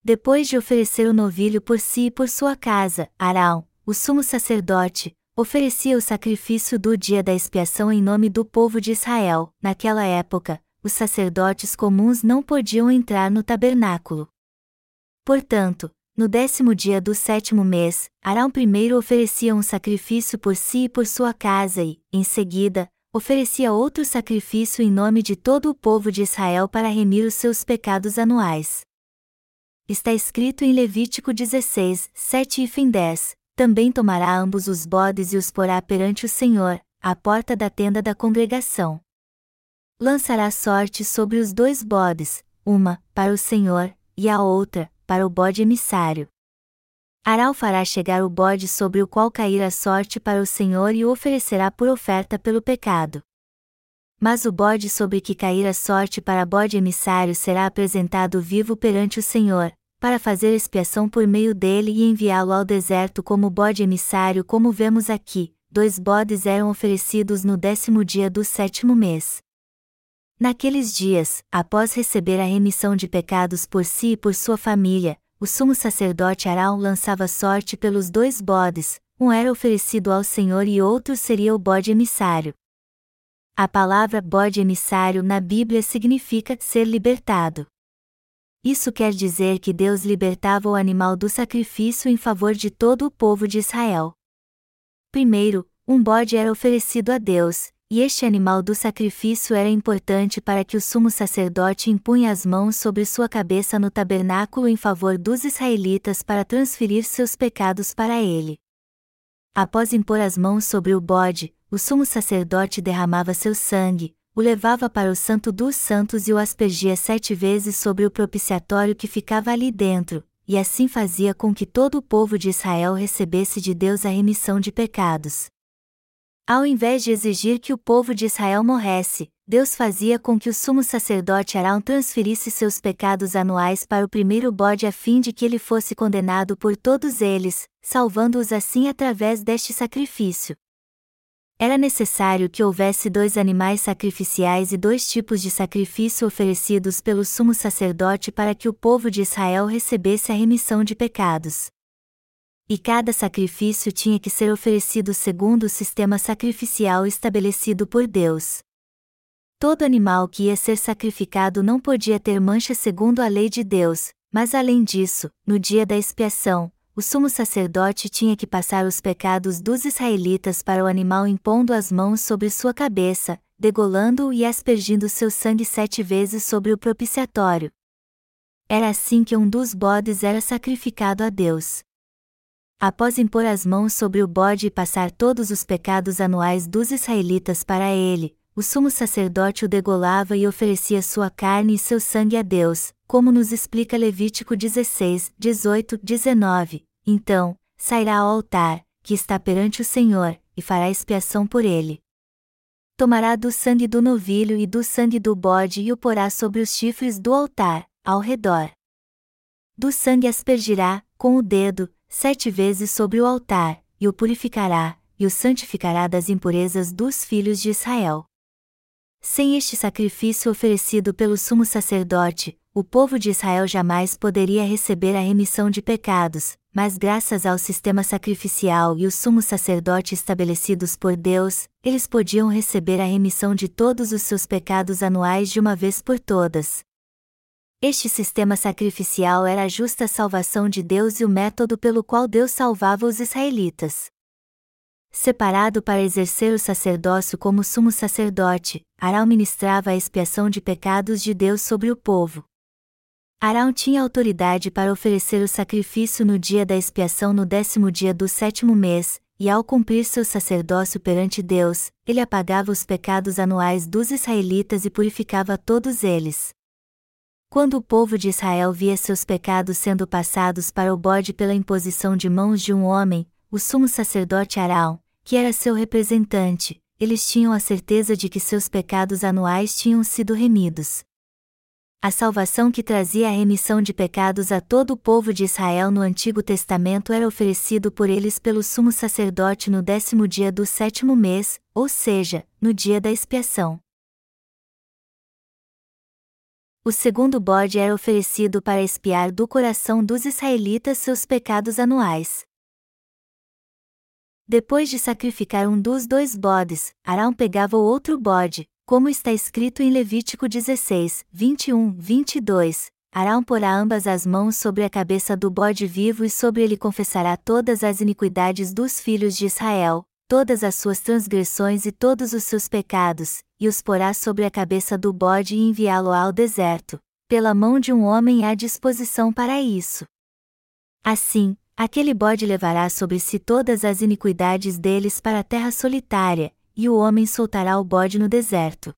Depois de oferecer o novilho por si e por sua casa, Arão, o sumo sacerdote, oferecia o sacrifício do dia da expiação em nome do povo de Israel. Naquela época, os sacerdotes comuns não podiam entrar no tabernáculo. Portanto, no décimo dia do sétimo mês, Arão primeiro oferecia um sacrifício por si e por sua casa e, em seguida, oferecia outro sacrifício em nome de todo o povo de Israel para remir os seus pecados anuais. Está escrito em Levítico 16, 7 e 10, também tomará ambos os bodes e os porá perante o Senhor, à porta da tenda da congregação. Lançará sorte sobre os dois bodes, uma, para o Senhor, e a outra, para o bode emissário. Aral fará chegar o bode sobre o qual cair a sorte para o Senhor e o oferecerá por oferta pelo pecado. Mas o bode sobre que cair a sorte para bode emissário será apresentado vivo perante o Senhor, para fazer expiação por meio dele e enviá-lo ao deserto como bode emissário, como vemos aqui. Dois bodes eram oferecidos no décimo dia do sétimo mês. Naqueles dias, após receber a remissão de pecados por si e por sua família, o sumo sacerdote Arão lançava sorte pelos dois bodes, um era oferecido ao Senhor e outro seria o bode emissário. A palavra bode emissário na Bíblia significa ser libertado. Isso quer dizer que Deus libertava o animal do sacrifício em favor de todo o povo de Israel. Primeiro, um bode era oferecido a Deus, e este animal do sacrifício era importante para que o sumo sacerdote impunha as mãos sobre sua cabeça no tabernáculo em favor dos israelitas para transferir seus pecados para ele. Após impor as mãos sobre o bode, o sumo sacerdote derramava seu sangue, o levava para o Santo dos Santos e o aspergia sete vezes sobre o propiciatório que ficava ali dentro, e assim fazia com que todo o povo de Israel recebesse de Deus a remissão de pecados. Ao invés de exigir que o povo de Israel morresse, Deus fazia com que o sumo sacerdote Arão transferisse seus pecados anuais para o primeiro bode a fim de que ele fosse condenado por todos eles, salvando-os assim através deste sacrifício. Era necessário que houvesse dois animais sacrificiais e dois tipos de sacrifício oferecidos pelo sumo sacerdote para que o povo de Israel recebesse a remissão de pecados. E cada sacrifício tinha que ser oferecido segundo o sistema sacrificial estabelecido por Deus. Todo animal que ia ser sacrificado não podia ter mancha segundo a lei de Deus, mas além disso, no dia da expiação, o sumo sacerdote tinha que passar os pecados dos israelitas para o animal impondo as mãos sobre sua cabeça, degolando-o e aspergindo seu sangue sete vezes sobre o propiciatório. Era assim que um dos bodes era sacrificado a Deus. Após impor as mãos sobre o bode e passar todos os pecados anuais dos israelitas para ele, o sumo sacerdote o degolava e oferecia sua carne e seu sangue a Deus, como nos explica Levítico 16, 18, 19. Então, sairá ao altar, que está perante o Senhor, e fará expiação por ele. Tomará do sangue do novilho e do sangue do bode e o porá sobre os chifres do altar, ao redor. Do sangue aspergirá, com o dedo, sete vezes sobre o altar, e o purificará, e o santificará das impurezas dos filhos de Israel. Sem este sacrifício oferecido pelo sumo sacerdote, o povo de Israel jamais poderia receber a remissão de pecados, mas graças ao sistema sacrificial e o sumo sacerdote estabelecidos por Deus, eles podiam receber a remissão de todos os seus pecados anuais de uma vez por todas. Este sistema sacrificial era a justa salvação de Deus e o método pelo qual Deus salvava os israelitas. Separado para exercer o sacerdócio como sumo sacerdote, Arão ministrava a expiação de pecados de Deus sobre o povo. Arão tinha autoridade para oferecer o sacrifício no dia da expiação no décimo dia do sétimo mês, e ao cumprir seu sacerdócio perante Deus, ele apagava os pecados anuais dos israelitas e purificava todos eles. Quando o povo de Israel via seus pecados sendo passados para o bode pela imposição de mãos de um homem, o sumo sacerdote Arão, que era seu representante, eles tinham a certeza de que seus pecados anuais tinham sido remidos. A salvação que trazia a remissão de pecados a todo o povo de Israel no Antigo Testamento era oferecido por eles pelo sumo sacerdote no décimo dia do sétimo mês, ou seja, no dia da expiação. O segundo bode era oferecido para expiar do coração dos israelitas seus pecados anuais. Depois de sacrificar um dos dois bodes, Arão pegava o outro bode, como está escrito em Levítico 16, 21, 22, Arão porá ambas as mãos sobre a cabeça do bode vivo e sobre ele confessará todas as iniquidades dos filhos de Israel, todas as suas transgressões e todos os seus pecados, e os porá sobre a cabeça do bode e enviá-lo ao deserto, pela mão de um homem à disposição para isso. Assim, aquele bode levará sobre si todas as iniquidades deles para a terra solitária, e o homem soltará o bode no deserto.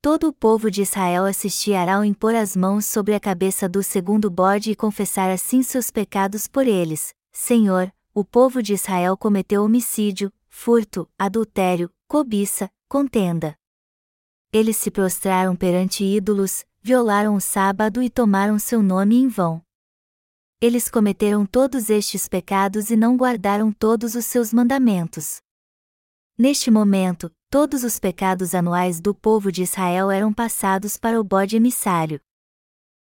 Todo o povo de Israel assistirá ao impor as mãos sobre a cabeça do segundo bode e confessar assim seus pecados por eles. Senhor, o povo de Israel cometeu homicídio, furto, adultério, cobiça, contenda. Eles se prostraram perante ídolos, violaram o sábado e tomaram seu nome em vão. Eles cometeram todos estes pecados e não guardaram todos os seus mandamentos. Neste momento, todos os pecados anuais do povo de Israel eram passados para o bode emissário.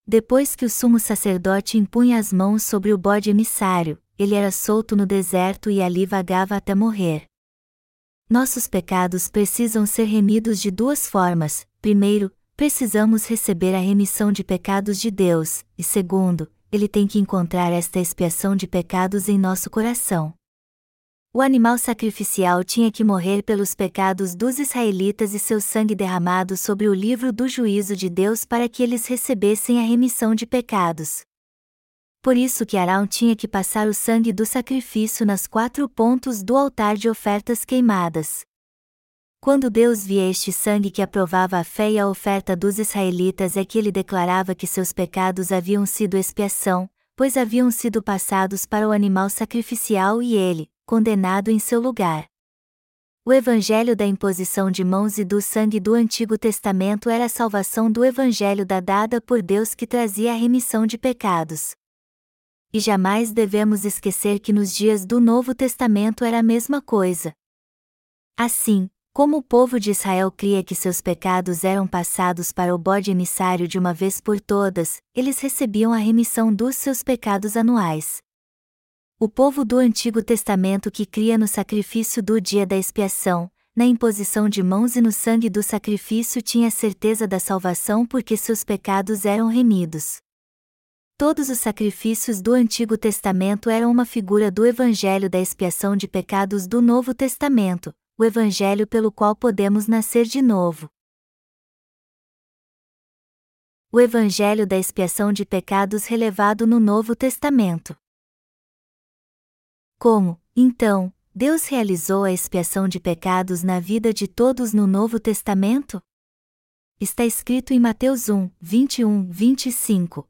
Depois que o sumo sacerdote impunha as mãos sobre o bode emissário, ele era solto no deserto e ali vagava até morrer. Nossos pecados precisam ser remidos de duas formas: primeiro, precisamos receber a remissão de pecados de Deus, e segundo, ele tem que encontrar esta expiação de pecados em nosso coração. O animal sacrificial tinha que morrer pelos pecados dos israelitas e seu sangue derramado sobre o livro do juízo de Deus para que eles recebessem a remissão de pecados. Por isso que Arão tinha que passar o sangue do sacrifício nas quatro pontos do altar de ofertas queimadas. Quando Deus via este sangue que aprovava a fé e a oferta dos israelitas é que ele declarava que seus pecados haviam sido expiação, pois haviam sido passados para o animal sacrificial e ele, condenado em seu lugar. O evangelho da imposição de mãos e do sangue do Antigo Testamento era a salvação do evangelho da dada por Deus que trazia a remissão de pecados. E jamais devemos esquecer que nos dias do Novo Testamento era a mesma coisa. Assim, como o povo de Israel cria que seus pecados eram passados para o bode emissário de uma vez por todas, eles recebiam a remissão dos seus pecados anuais. O povo do Antigo Testamento que cria no sacrifício do dia da expiação, na imposição de mãos e no sangue do sacrifício tinha certeza da salvação porque seus pecados eram remidos. Todos os sacrifícios do Antigo Testamento eram uma figura do Evangelho da expiação de pecados do Novo Testamento, o Evangelho pelo qual podemos nascer de novo. O Evangelho da expiação de pecados relevado no Novo Testamento. Como, então, Deus realizou a expiação de pecados na vida de todos no Novo Testamento? Está escrito em Mateus 1, 21, 25: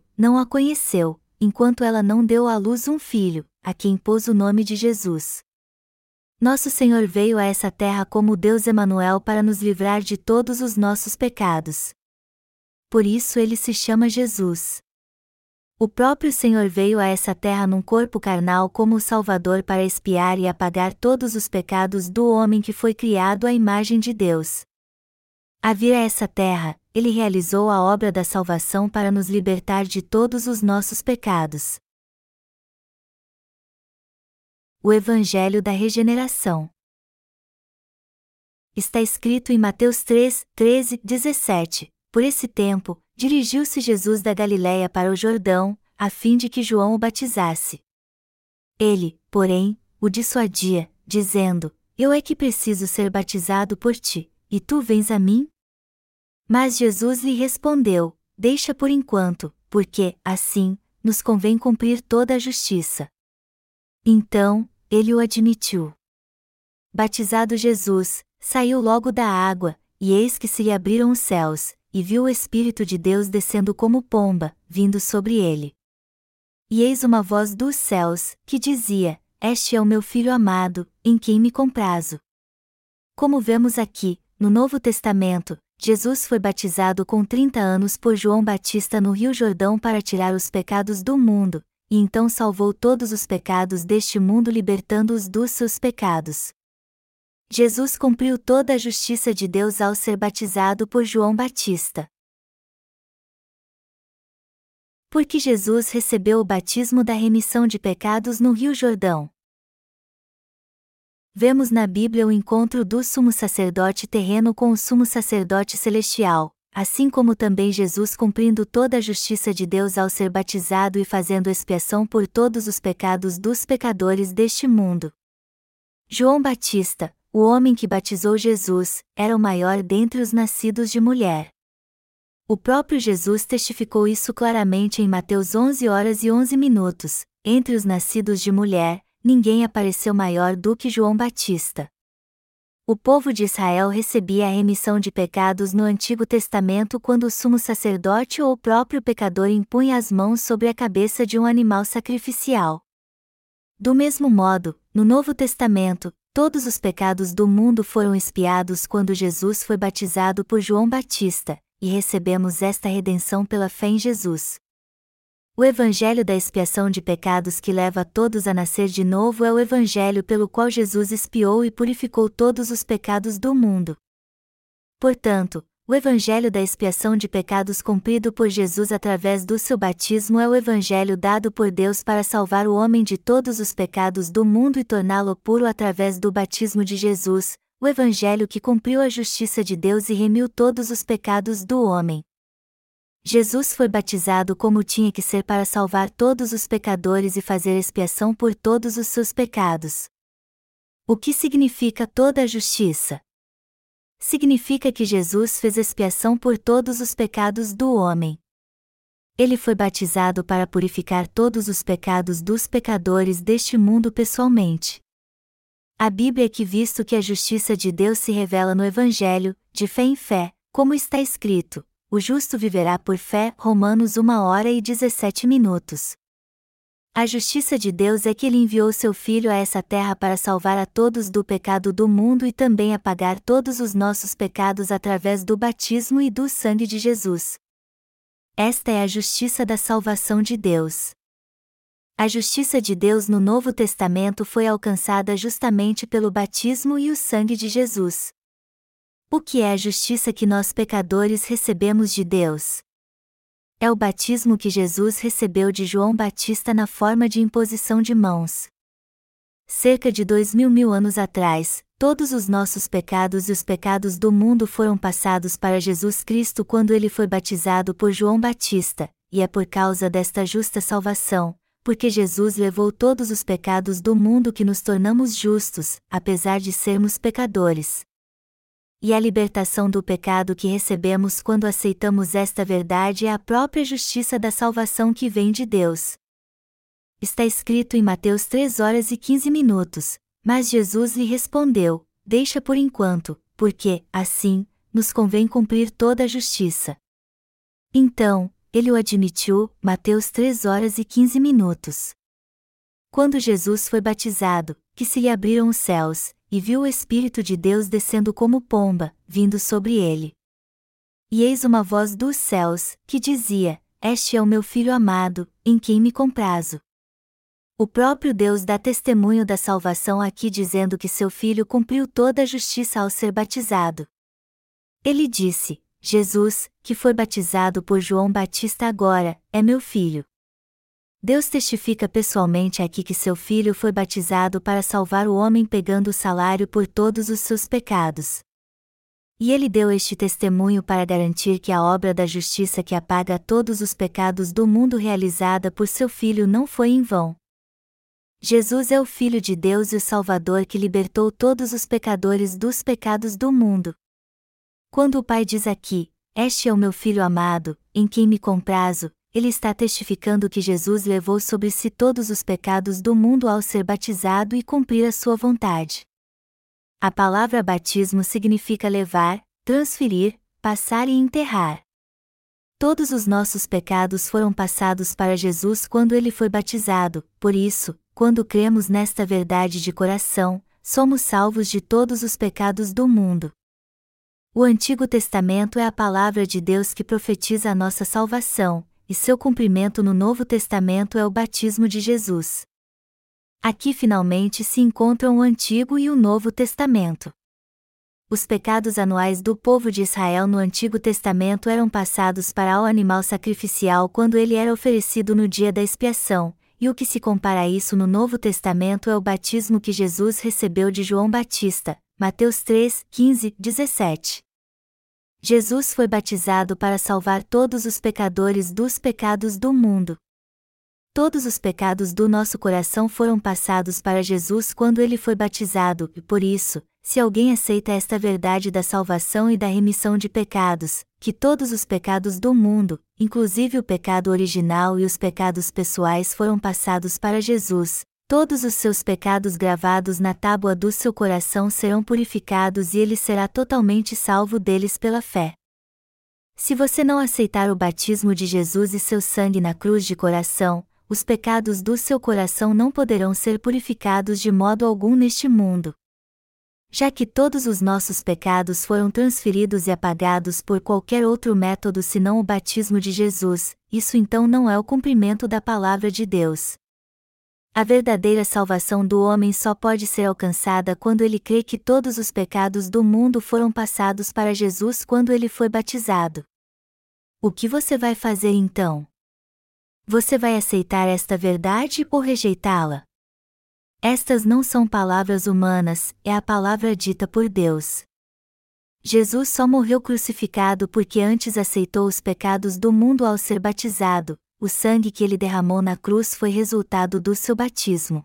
não a conheceu, enquanto ela não deu à luz um filho, a quem pôs o nome de Jesus. Nosso Senhor veio a essa terra como Deus Emanuel para nos livrar de todos os nossos pecados. Por isso ele se chama Jesus. O próprio Senhor veio a essa terra num corpo carnal como o Salvador para expiar e apagar todos os pecados do homem que foi criado à imagem de Deus. A vir a essa terra, ele realizou a obra da salvação para nos libertar de todos os nossos pecados o Evangelho da Regeneração. Está escrito em Mateus 3, 13, 17. Por esse tempo, dirigiu-se Jesus da Galiléia para o Jordão, a fim de que João o batizasse. Ele, porém, o dissuadia, dizendo: Eu é que preciso ser batizado por ti, e tu vens a mim? Mas Jesus lhe respondeu: Deixa por enquanto, porque, assim, nos convém cumprir toda a justiça. Então, ele o admitiu. Batizado Jesus, saiu logo da água, e eis que se lhe abriram os céus, e viu o Espírito de Deus descendo como pomba, vindo sobre ele. E eis uma voz dos céus, que dizia: Este é o meu filho amado, em quem me comprazo. Como vemos aqui, no Novo Testamento, Jesus foi batizado com 30 anos por João Batista no Rio Jordão para tirar os pecados do mundo, e então salvou todos os pecados deste mundo libertando-os dos seus pecados. Jesus cumpriu toda a justiça de Deus ao ser batizado por João Batista. Porque Jesus recebeu o batismo da remissão de pecados no Rio Jordão. Vemos na Bíblia o encontro do sumo sacerdote terreno com o sumo sacerdote celestial, assim como também Jesus cumprindo toda a justiça de Deus ao ser batizado e fazendo expiação por todos os pecados dos pecadores deste mundo. João Batista, o homem que batizou Jesus, era o maior dentre os nascidos de mulher. O próprio Jesus testificou isso claramente em Mateus 11 horas e 11 minutos. Entre os nascidos de mulher, ninguém apareceu maior do que João Batista. O povo de Israel recebia a remissão de pecados no Antigo Testamento quando o sumo sacerdote ou o próprio pecador impunha as mãos sobre a cabeça de um animal sacrificial. Do mesmo modo, no Novo Testamento, todos os pecados do mundo foram expiados quando Jesus foi batizado por João Batista, e recebemos esta redenção pela fé em Jesus. O Evangelho da expiação de pecados que leva todos a nascer de novo é o Evangelho pelo qual Jesus expiou e purificou todos os pecados do mundo. Portanto, o Evangelho da expiação de pecados cumprido por Jesus através do seu batismo é o Evangelho dado por Deus para salvar o homem de todos os pecados do mundo e torná-lo puro através do batismo de Jesus, o Evangelho que cumpriu a justiça de Deus e remiu todos os pecados do homem. Jesus foi batizado como tinha que ser para salvar todos os pecadores e fazer expiação por todos os seus pecados. O que significa toda a justiça? Significa que Jesus fez expiação por todos os pecados do homem. Ele foi batizado para purificar todos os pecados dos pecadores deste mundo pessoalmente. A Bíblia que visto que a justiça de Deus se revela no Evangelho, de fé em fé, como está escrito, o justo viverá por fé. Romanos 1 hora e 17 minutos. A justiça de Deus é que ele enviou seu Filho a essa terra para salvar a todos do pecado do mundo e também apagar todos os nossos pecados através do batismo e do sangue de Jesus. Esta é a justiça da salvação de Deus. A justiça de Deus no Novo Testamento foi alcançada justamente pelo batismo e o sangue de Jesus. O que é a justiça que nós pecadores recebemos de Deus? É o batismo que Jesus recebeu de João Batista na forma de imposição de mãos. Cerca de dois mil mil anos atrás, todos os nossos pecados e os pecados do mundo foram passados para Jesus Cristo quando ele foi batizado por João Batista, e é por causa desta justa salvação, porque Jesus levou todos os pecados do mundo que nos tornamos justos, apesar de sermos pecadores e a libertação do pecado que recebemos quando aceitamos esta verdade é a própria justiça da salvação que vem de Deus. Está escrito em Mateus 3 horas e 15 minutos, mas Jesus lhe respondeu: Deixa por enquanto, porque, assim, nos convém cumprir toda a justiça. Então, ele o admitiu, Mateus 3 horas e 15 minutos. Quando Jesus foi batizado, que se lhe abriram os céus, e viu o Espírito de Deus descendo como pomba, vindo sobre ele. E eis uma voz dos céus, que dizia: Este é o meu filho amado, em quem me comprazo. O próprio Deus dá testemunho da salvação aqui dizendo que seu filho cumpriu toda a justiça ao ser batizado. Ele disse: Jesus, que foi batizado por João Batista agora, é meu filho. Deus testifica pessoalmente aqui que seu filho foi batizado para salvar o homem pegando o salário por todos os seus pecados. E ele deu este testemunho para garantir que a obra da justiça que apaga todos os pecados do mundo realizada por seu filho não foi em vão. Jesus é o Filho de Deus e o Salvador que libertou todos os pecadores dos pecados do mundo. Quando o Pai diz aqui: Este é o meu filho amado, em quem me comprazo, ele está testificando que Jesus levou sobre si todos os pecados do mundo ao ser batizado e cumprir a sua vontade. A palavra batismo significa levar, transferir, passar e enterrar. Todos os nossos pecados foram passados para Jesus quando ele foi batizado, por isso, quando cremos nesta verdade de coração, somos salvos de todos os pecados do mundo. O Antigo Testamento é a palavra de Deus que profetiza a nossa salvação, e seu cumprimento no Novo Testamento é o batismo de Jesus. Aqui finalmente se encontram o Antigo e o Novo Testamento. Os pecados anuais do povo de Israel no Antigo Testamento eram passados para o animal sacrificial quando ele era oferecido no dia da expiação, e o que se compara a isso no Novo Testamento é o batismo que Jesus recebeu de João Batista, Mateus 3, 15, 17. Jesus foi batizado para salvar todos os pecadores dos pecados do mundo. Todos os pecados do nosso coração foram passados para Jesus quando ele foi batizado, e por isso, se alguém aceita esta verdade da salvação e da remissão de pecados, que todos os pecados do mundo, inclusive o pecado original e os pecados pessoais foram passados para Jesus, todos os seus pecados gravados na tábua do seu coração serão purificados e ele será totalmente salvo deles pela fé. Se você não aceitar o batismo de Jesus e seu sangue na cruz de coração, os pecados do seu coração não poderão ser purificados de modo algum neste mundo. Já que todos os nossos pecados foram transferidos e apagados por qualquer outro método senão o batismo de Jesus, isso então não é o cumprimento da palavra de Deus. A verdadeira salvação do homem só pode ser alcançada quando ele crê que todos os pecados do mundo foram passados para Jesus quando ele foi batizado. O que você vai fazer então? Você vai aceitar esta verdade ou rejeitá-la? Estas não são palavras humanas, é a palavra dita por Deus. Jesus só morreu crucificado porque antes aceitou os pecados do mundo ao ser batizado, o sangue que ele derramou na cruz foi resultado do seu batismo.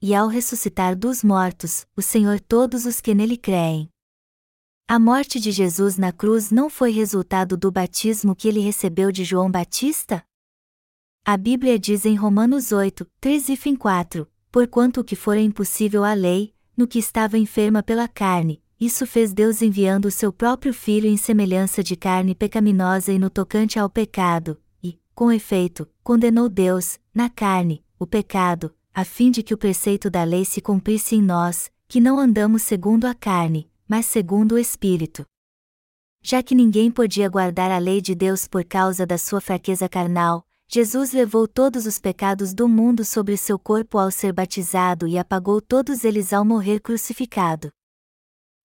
E ao ressuscitar dos mortos, o Senhor todos os que nele creem. A morte de Jesus na cruz não foi resultado do batismo que ele recebeu de João Batista? A Bíblia diz em Romanos 8, 3 e fim 4, porquanto o que for impossível à lei, no que estava enferma pela carne, isso fez Deus enviando o seu próprio Filho em semelhança de carne pecaminosa e no tocante ao pecado, com efeito, condenou Deus, na carne, o pecado, a fim de que o preceito da lei se cumprisse em nós, que não andamos segundo a carne, mas segundo o Espírito. Já que ninguém podia guardar a lei de Deus por causa da sua fraqueza carnal, Jesus levou todos os pecados do mundo sobre seu corpo ao ser batizado e apagou todos eles ao morrer crucificado.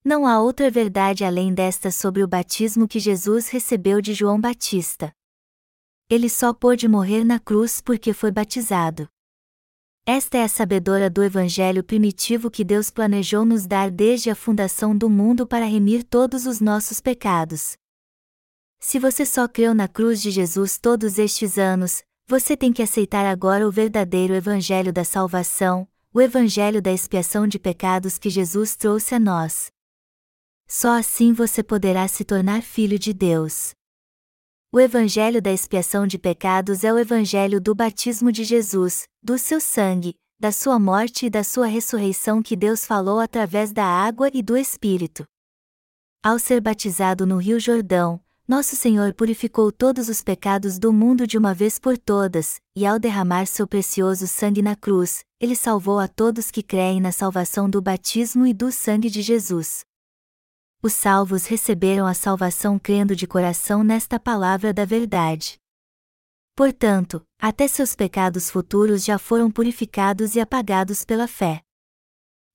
Não há outra verdade além desta sobre o batismo que Jesus recebeu de João Batista. Ele só pôde morrer na cruz porque foi batizado. Esta é a sabedora do Evangelho primitivo que Deus planejou nos dar desde a fundação do mundo para remir todos os nossos pecados. Se você só creu na cruz de Jesus todos estes anos, você tem que aceitar agora o verdadeiro Evangelho da salvação, o Evangelho da expiação de pecados que Jesus trouxe a nós. Só assim você poderá se tornar filho de Deus. O Evangelho da expiação de pecados é o Evangelho do batismo de Jesus, do seu sangue, da sua morte e da sua ressurreição que Deus falou através da água e do Espírito. Ao ser batizado no Rio Jordão, nosso Senhor purificou todos os pecados do mundo de uma vez por todas, e ao derramar seu precioso sangue na cruz, ele salvou a todos que creem na salvação do batismo e do sangue de Jesus os salvos receberam a salvação crendo de coração nesta palavra da verdade. Portanto, até seus pecados futuros já foram purificados e apagados pela fé.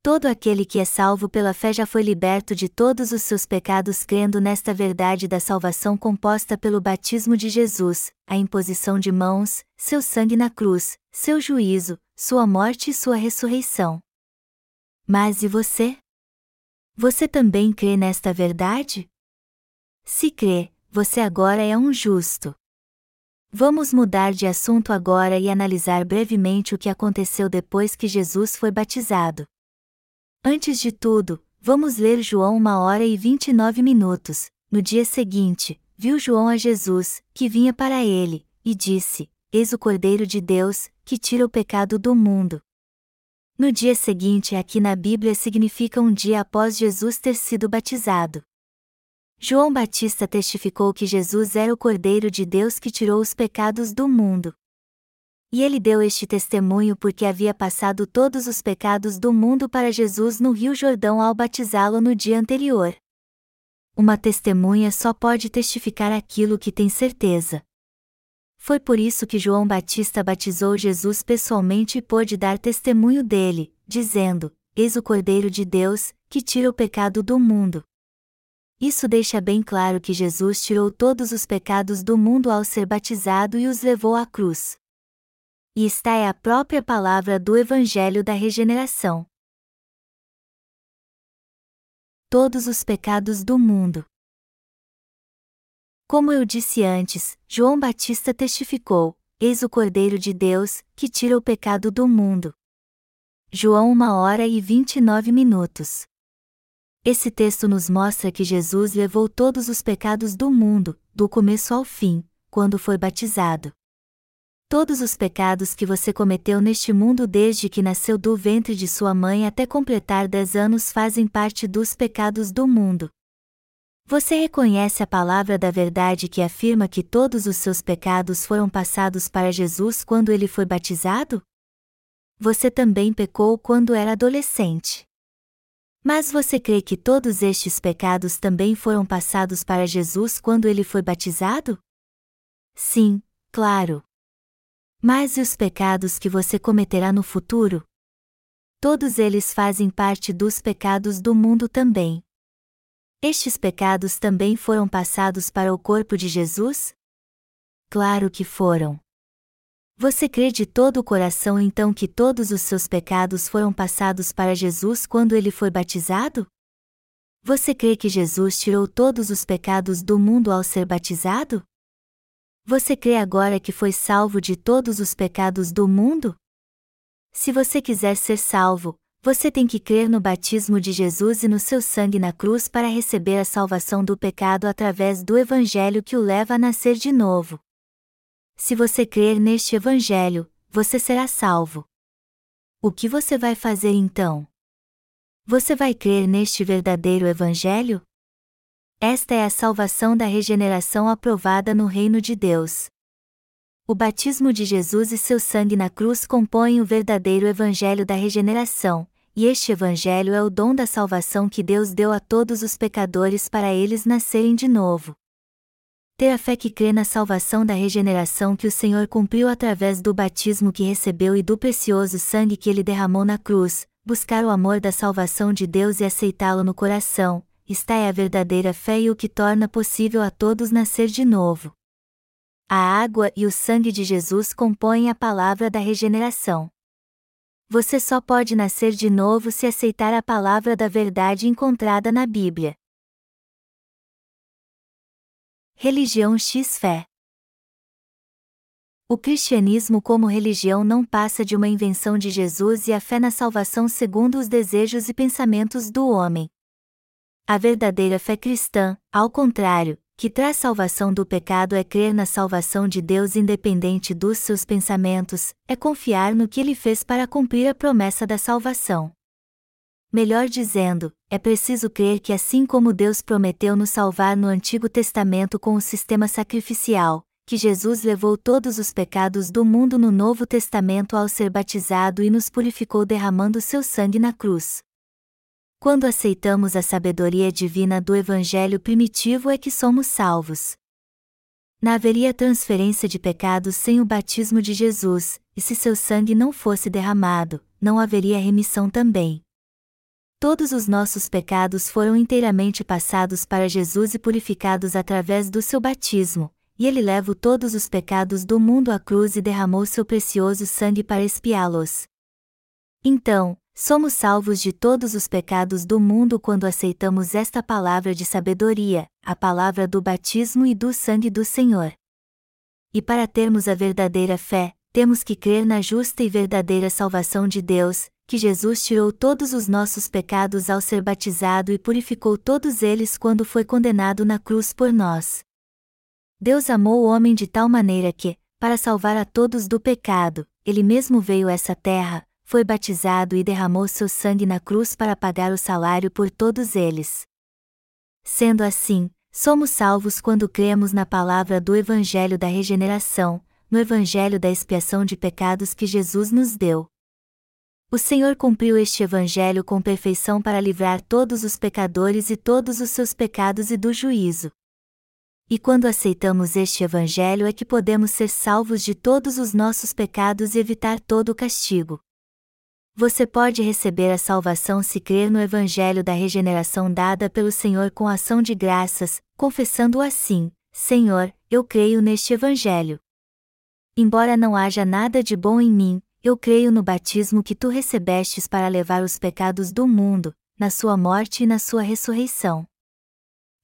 Todo aquele que é salvo pela fé já foi liberto de todos os seus pecados crendo nesta verdade da salvação composta pelo batismo de Jesus, a imposição de mãos, seu sangue na cruz, seu juízo, sua morte e sua ressurreição. Mas e você? Você também crê nesta verdade? Se crê, você agora é um justo. Vamos mudar de assunto agora e analisar brevemente o que aconteceu depois que Jesus foi batizado. Antes de tudo, vamos ler João uma hora e vinte e nove minutos. No dia seguinte, viu João a Jesus, que vinha para ele, e disse: Eis o Cordeiro de Deus, que tira o pecado do mundo. No dia seguinte aqui na Bíblia significa um dia após Jesus ter sido batizado. João Batista testificou que Jesus era o Cordeiro de Deus que tirou os pecados do mundo. E ele deu este testemunho porque havia passado todos os pecados do mundo para Jesus no Rio Jordão ao batizá-lo no dia anterior. Uma testemunha só pode testificar aquilo que tem certeza. Foi por isso que João Batista batizou Jesus pessoalmente e pôde dar testemunho dele, dizendo: Eis o Cordeiro de Deus, que tira o pecado do mundo. Isso deixa bem claro que Jesus tirou todos os pecados do mundo ao ser batizado e os levou à cruz. E esta é a própria palavra do Evangelho da Regeneração. Todos os pecados do mundo. Como eu disse antes, João Batista testificou: Eis o Cordeiro de Deus, que tira o pecado do mundo. João 1 hora e 29 minutos. Esse texto nos mostra que Jesus levou todos os pecados do mundo, do começo ao fim, quando foi batizado. Todos os pecados que você cometeu neste mundo desde que nasceu do ventre de sua mãe até completar dez anos fazem parte dos pecados do mundo. Você reconhece a palavra da verdade que afirma que todos os seus pecados foram passados para Jesus quando ele foi batizado? Você também pecou quando era adolescente. Mas você crê que todos estes pecados também foram passados para Jesus quando ele foi batizado? Sim, claro. Mas e os pecados que você cometerá no futuro? Todos eles fazem parte dos pecados do mundo também. Estes pecados também foram passados para o corpo de Jesus? Claro que foram. Você crê de todo o coração então que todos os seus pecados foram passados para Jesus quando ele foi batizado? Você crê que Jesus tirou todos os pecados do mundo ao ser batizado? Você crê agora que foi salvo de todos os pecados do mundo? Se você quiser ser salvo, você tem que crer no batismo de Jesus e no seu sangue na cruz para receber a salvação do pecado através do Evangelho que o leva a nascer de novo. Se você crer neste Evangelho, você será salvo. O que você vai fazer então? Você vai crer neste verdadeiro Evangelho? Esta é a salvação da regeneração aprovada no reino de Deus. O batismo de Jesus e seu sangue na cruz compõem o verdadeiro Evangelho da regeneração, e este Evangelho é o dom da salvação que Deus deu a todos os pecadores para eles nascerem de novo. Ter a fé que crê na salvação da regeneração que o Senhor cumpriu através do batismo que recebeu e do precioso sangue que ele derramou na cruz, buscar o amor da salvação de Deus e aceitá-lo no coração, está é a verdadeira fé e o que torna possível a todos nascer de novo. A água e o sangue de Jesus compõem a palavra da regeneração. Você só pode nascer de novo se aceitar a palavra da verdade encontrada na Bíblia. Religião X Fé O cristianismo como religião não passa de uma invenção de Jesus e a fé na salvação segundo os desejos e pensamentos do homem. A verdadeira fé cristã, ao contrário, que traz salvação do pecado é crer na salvação de Deus independente dos seus pensamentos, é confiar no que ele fez para cumprir a promessa da salvação. Melhor dizendo, é preciso crer que assim como Deus prometeu nos salvar no Antigo Testamento com o sistema sacrificial, que Jesus levou todos os pecados do mundo no Novo Testamento ao ser batizado e nos purificou derramando seu sangue na cruz. Quando aceitamos a sabedoria divina do Evangelho primitivo é que somos salvos. Não haveria transferência de pecados sem o batismo de Jesus, e se seu sangue não fosse derramado, não haveria remissão também. Todos os nossos pecados foram inteiramente passados para Jesus e purificados através do seu batismo, e ele levou todos os pecados do mundo à cruz e derramou seu precioso sangue para expiá-los. Então, Somos salvos de todos os pecados do mundo quando aceitamos esta palavra de sabedoria, a palavra do batismo e do sangue do Senhor. E para termos a verdadeira fé, temos que crer na justa e verdadeira salvação de Deus, que Jesus tirou todos os nossos pecados ao ser batizado e purificou todos eles quando foi condenado na cruz por nós. Deus amou o homem de tal maneira que, para salvar a todos do pecado, ele mesmo veio a essa terra, foi batizado e derramou seu sangue na cruz para pagar o salário por todos eles. Sendo assim, somos salvos quando cremos na palavra do Evangelho da regeneração, no Evangelho da expiação de pecados que Jesus nos deu. O Senhor cumpriu este Evangelho com perfeição para livrar todos os pecadores e todos os seus pecados e do juízo. E quando aceitamos este Evangelho é que podemos ser salvos de todos os nossos pecados e evitar todo o castigo. Você pode receber a salvação se crer no Evangelho da regeneração dada pelo Senhor com ação de graças, confessando assim: Senhor, eu creio neste Evangelho. Embora não haja nada de bom em mim, eu creio no batismo que tu recebestes para levar os pecados do mundo, na sua morte e na sua ressurreição.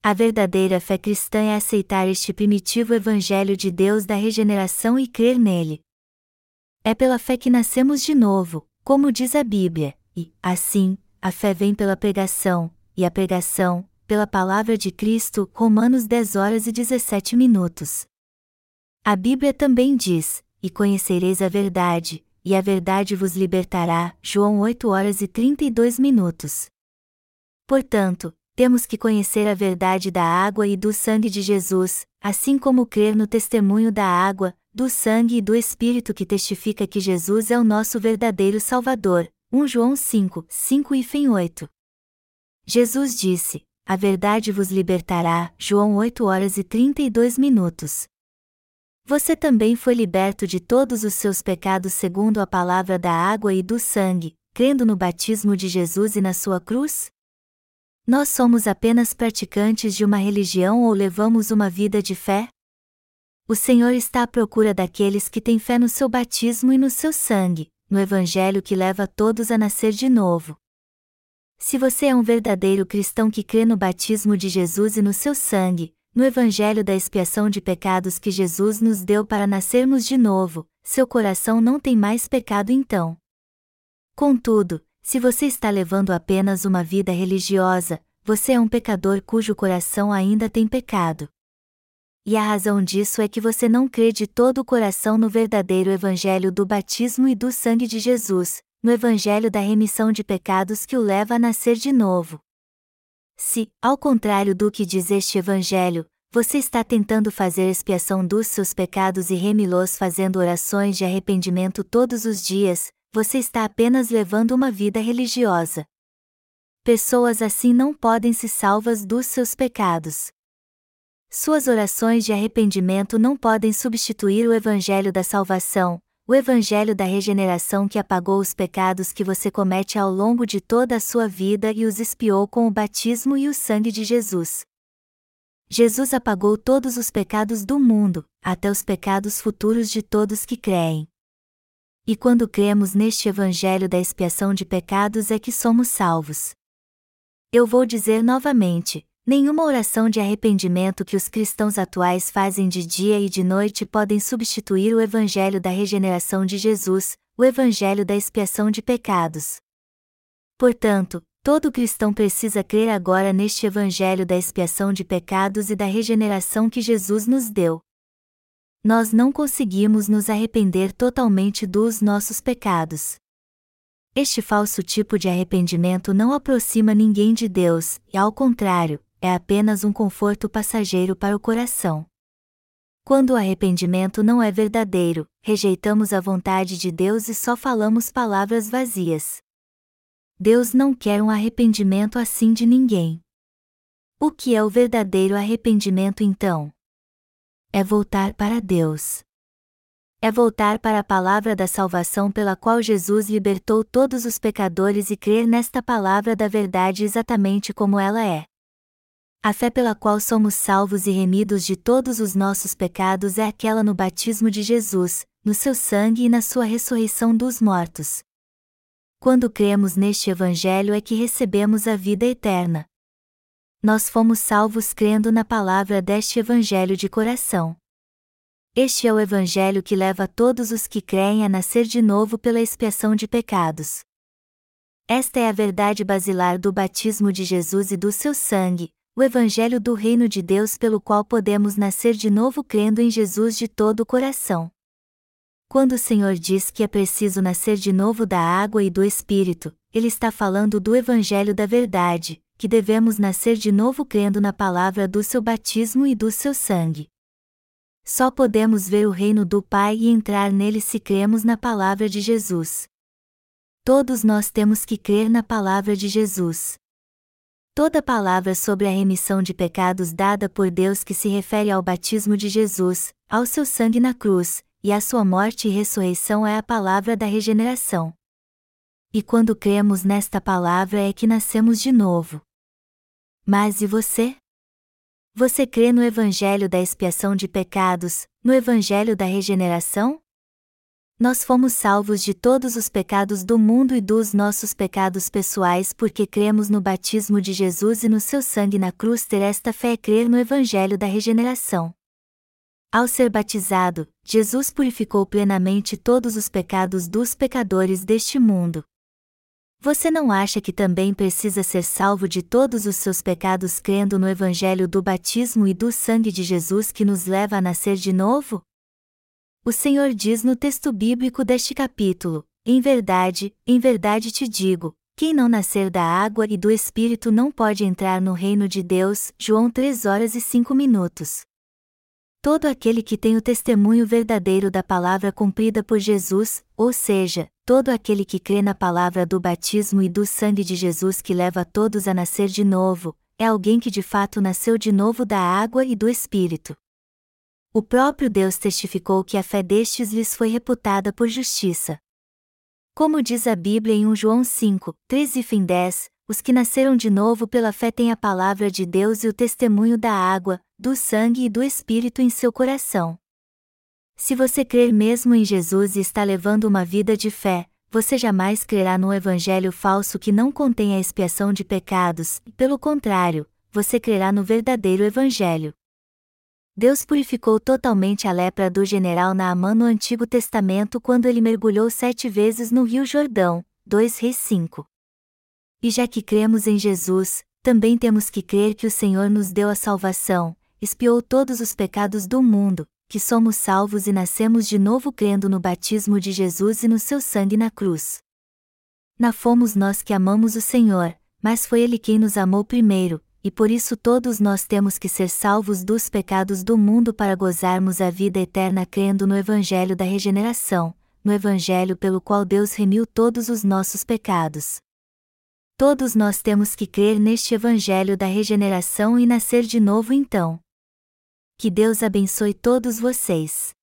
A verdadeira fé cristã é aceitar este primitivo Evangelho de Deus da regeneração e crer nele. É pela fé que nascemos de novo, como diz a Bíblia, e, assim, a fé vem pela pregação, e a pregação, pela palavra de Cristo, Romanos 10 horas e 17 minutos. A Bíblia também diz: E conhecereis a verdade, e a verdade vos libertará, João 8 horas e 32 minutos. Portanto, temos que conhecer a verdade da água e do sangue de Jesus, assim como crer no testemunho da água, do sangue e do Espírito que testifica que Jesus é o nosso verdadeiro Salvador. 1 João 5, 5 e Fem 8. Jesus disse: A verdade vos libertará. João 8 horas e 32 minutos. Você também foi liberto de todos os seus pecados segundo a palavra da água e do sangue, crendo no batismo de Jesus e na sua cruz? Nós somos apenas praticantes de uma religião ou levamos uma vida de fé? O Senhor está à procura daqueles que têm fé no seu batismo e no seu sangue, no Evangelho que leva todos a nascer de novo. Se você é um verdadeiro cristão que crê no batismo de Jesus e no seu sangue, no Evangelho da expiação de pecados que Jesus nos deu para nascermos de novo, seu coração não tem mais pecado então. Contudo, se você está levando apenas uma vida religiosa, você é um pecador cujo coração ainda tem pecado e a razão disso é que você não crê de todo o coração no verdadeiro Evangelho do batismo e do sangue de Jesus, no Evangelho da remissão de pecados que o leva a nascer de novo. Se, ao contrário do que diz este Evangelho, você está tentando fazer expiação dos seus pecados e remi-los fazendo orações de arrependimento todos os dias, você está apenas levando uma vida religiosa. Pessoas assim não podem se salvas dos seus pecados. Suas orações de arrependimento não podem substituir o Evangelho da salvação, o Evangelho da regeneração que apagou os pecados que você comete ao longo de toda a sua vida e os expiou com o batismo e o sangue de Jesus. Jesus apagou todos os pecados do mundo, até os pecados futuros de todos que creem. E quando cremos neste Evangelho da expiação de pecados é que somos salvos. Eu vou dizer novamente: nenhuma oração de arrependimento que os cristãos atuais fazem de dia e de noite podem substituir o Evangelho da regeneração de Jesus, o Evangelho da expiação de pecados. Portanto, todo cristão precisa crer agora neste Evangelho da expiação de pecados e da regeneração que Jesus nos deu. Nós não conseguimos nos arrepender totalmente dos nossos pecados. Este falso tipo de arrependimento não aproxima ninguém de Deus, e ao contrário, é apenas um conforto passageiro para o coração. Quando o arrependimento não é verdadeiro, rejeitamos a vontade de Deus e só falamos palavras vazias. Deus não quer um arrependimento assim de ninguém. O que é o verdadeiro arrependimento então? É voltar para Deus é voltar para a palavra da salvação pela qual Jesus libertou todos os pecadores e crer nesta palavra da verdade exatamente como ela é. A fé pela qual somos salvos e remidos de todos os nossos pecados é aquela no batismo de Jesus, no seu sangue e na sua ressurreição dos mortos. Quando cremos neste Evangelho é que recebemos a vida eterna. Nós fomos salvos crendo na palavra deste Evangelho de coração. Este é o Evangelho que leva todos os que creem a nascer de novo pela expiação de pecados. Esta é a verdade basilar do batismo de Jesus e do seu sangue, o Evangelho do Reino de Deus pelo qual podemos nascer de novo crendo em Jesus de todo o coração. Quando o Senhor diz que é preciso nascer de novo da água e do Espírito, Ele está falando do Evangelho da Verdade, que devemos nascer de novo crendo na palavra do seu batismo e do seu sangue. Só podemos ver o reino do Pai e entrar nele se cremos na palavra de Jesus. Todos nós temos que crer na palavra de Jesus. Toda palavra sobre a remissão de pecados dada por Deus que se refere ao batismo de Jesus, ao seu sangue na cruz, e à sua morte e ressurreição é a palavra da regeneração. E quando cremos nesta palavra é que nascemos de novo. Mas e você? Você crê no Evangelho da expiação de pecados, no Evangelho da regeneração? Nós fomos salvos de todos os pecados do mundo e dos nossos pecados pessoais porque cremos no batismo de Jesus e no seu sangue na cruz. Ter esta fé é crer no Evangelho da regeneração. Ao ser batizado, Jesus purificou plenamente todos os pecados dos pecadores deste mundo, você não acha que também precisa ser salvo de todos os seus pecados crendo no Evangelho do batismo e do sangue de Jesus que nos leva a nascer de novo? O Senhor diz no texto bíblico deste capítulo: Em verdade, em verdade te digo, quem não nascer da água e do Espírito não pode entrar no reino de Deus. João 3 horas e 5 minutos. Todo aquele que tem o testemunho verdadeiro da palavra cumprida por Jesus, ou seja, todo aquele que crê na palavra do batismo e do sangue de Jesus que leva todos a nascer de novo, é alguém que de fato nasceu de novo da água e do Espírito. O próprio Deus testificou que a fé destes lhes foi reputada por justiça. Como diz a Bíblia em 1 João 5, 13 e 10, os que nasceram de novo pela fé têm a palavra de Deus e o testemunho da água, do sangue e do Espírito em seu coração. Se você crer mesmo em Jesus e está levando uma vida de fé, você jamais crerá num evangelho falso que não contém a expiação de pecados, pelo contrário, você crerá no verdadeiro evangelho. Deus purificou totalmente a lepra do general Naamã no Antigo Testamento quando ele mergulhou sete vezes no Rio Jordão, 2 Reis 5. E já que cremos em Jesus, também temos que crer que o Senhor nos deu a salvação, expiou todos os pecados do mundo, que somos salvos e nascemos de novo crendo no batismo de Jesus e no seu sangue na cruz. Não fomos nós que amamos o Senhor, mas foi Ele quem nos amou primeiro, e por isso todos nós temos que ser salvos dos pecados do mundo para gozarmos a vida eterna crendo no Evangelho da regeneração, no Evangelho pelo qual Deus remiu todos os nossos pecados. Todos nós temos que crer neste Evangelho da regeneração e nascer de novo então. Que Deus abençoe todos vocês.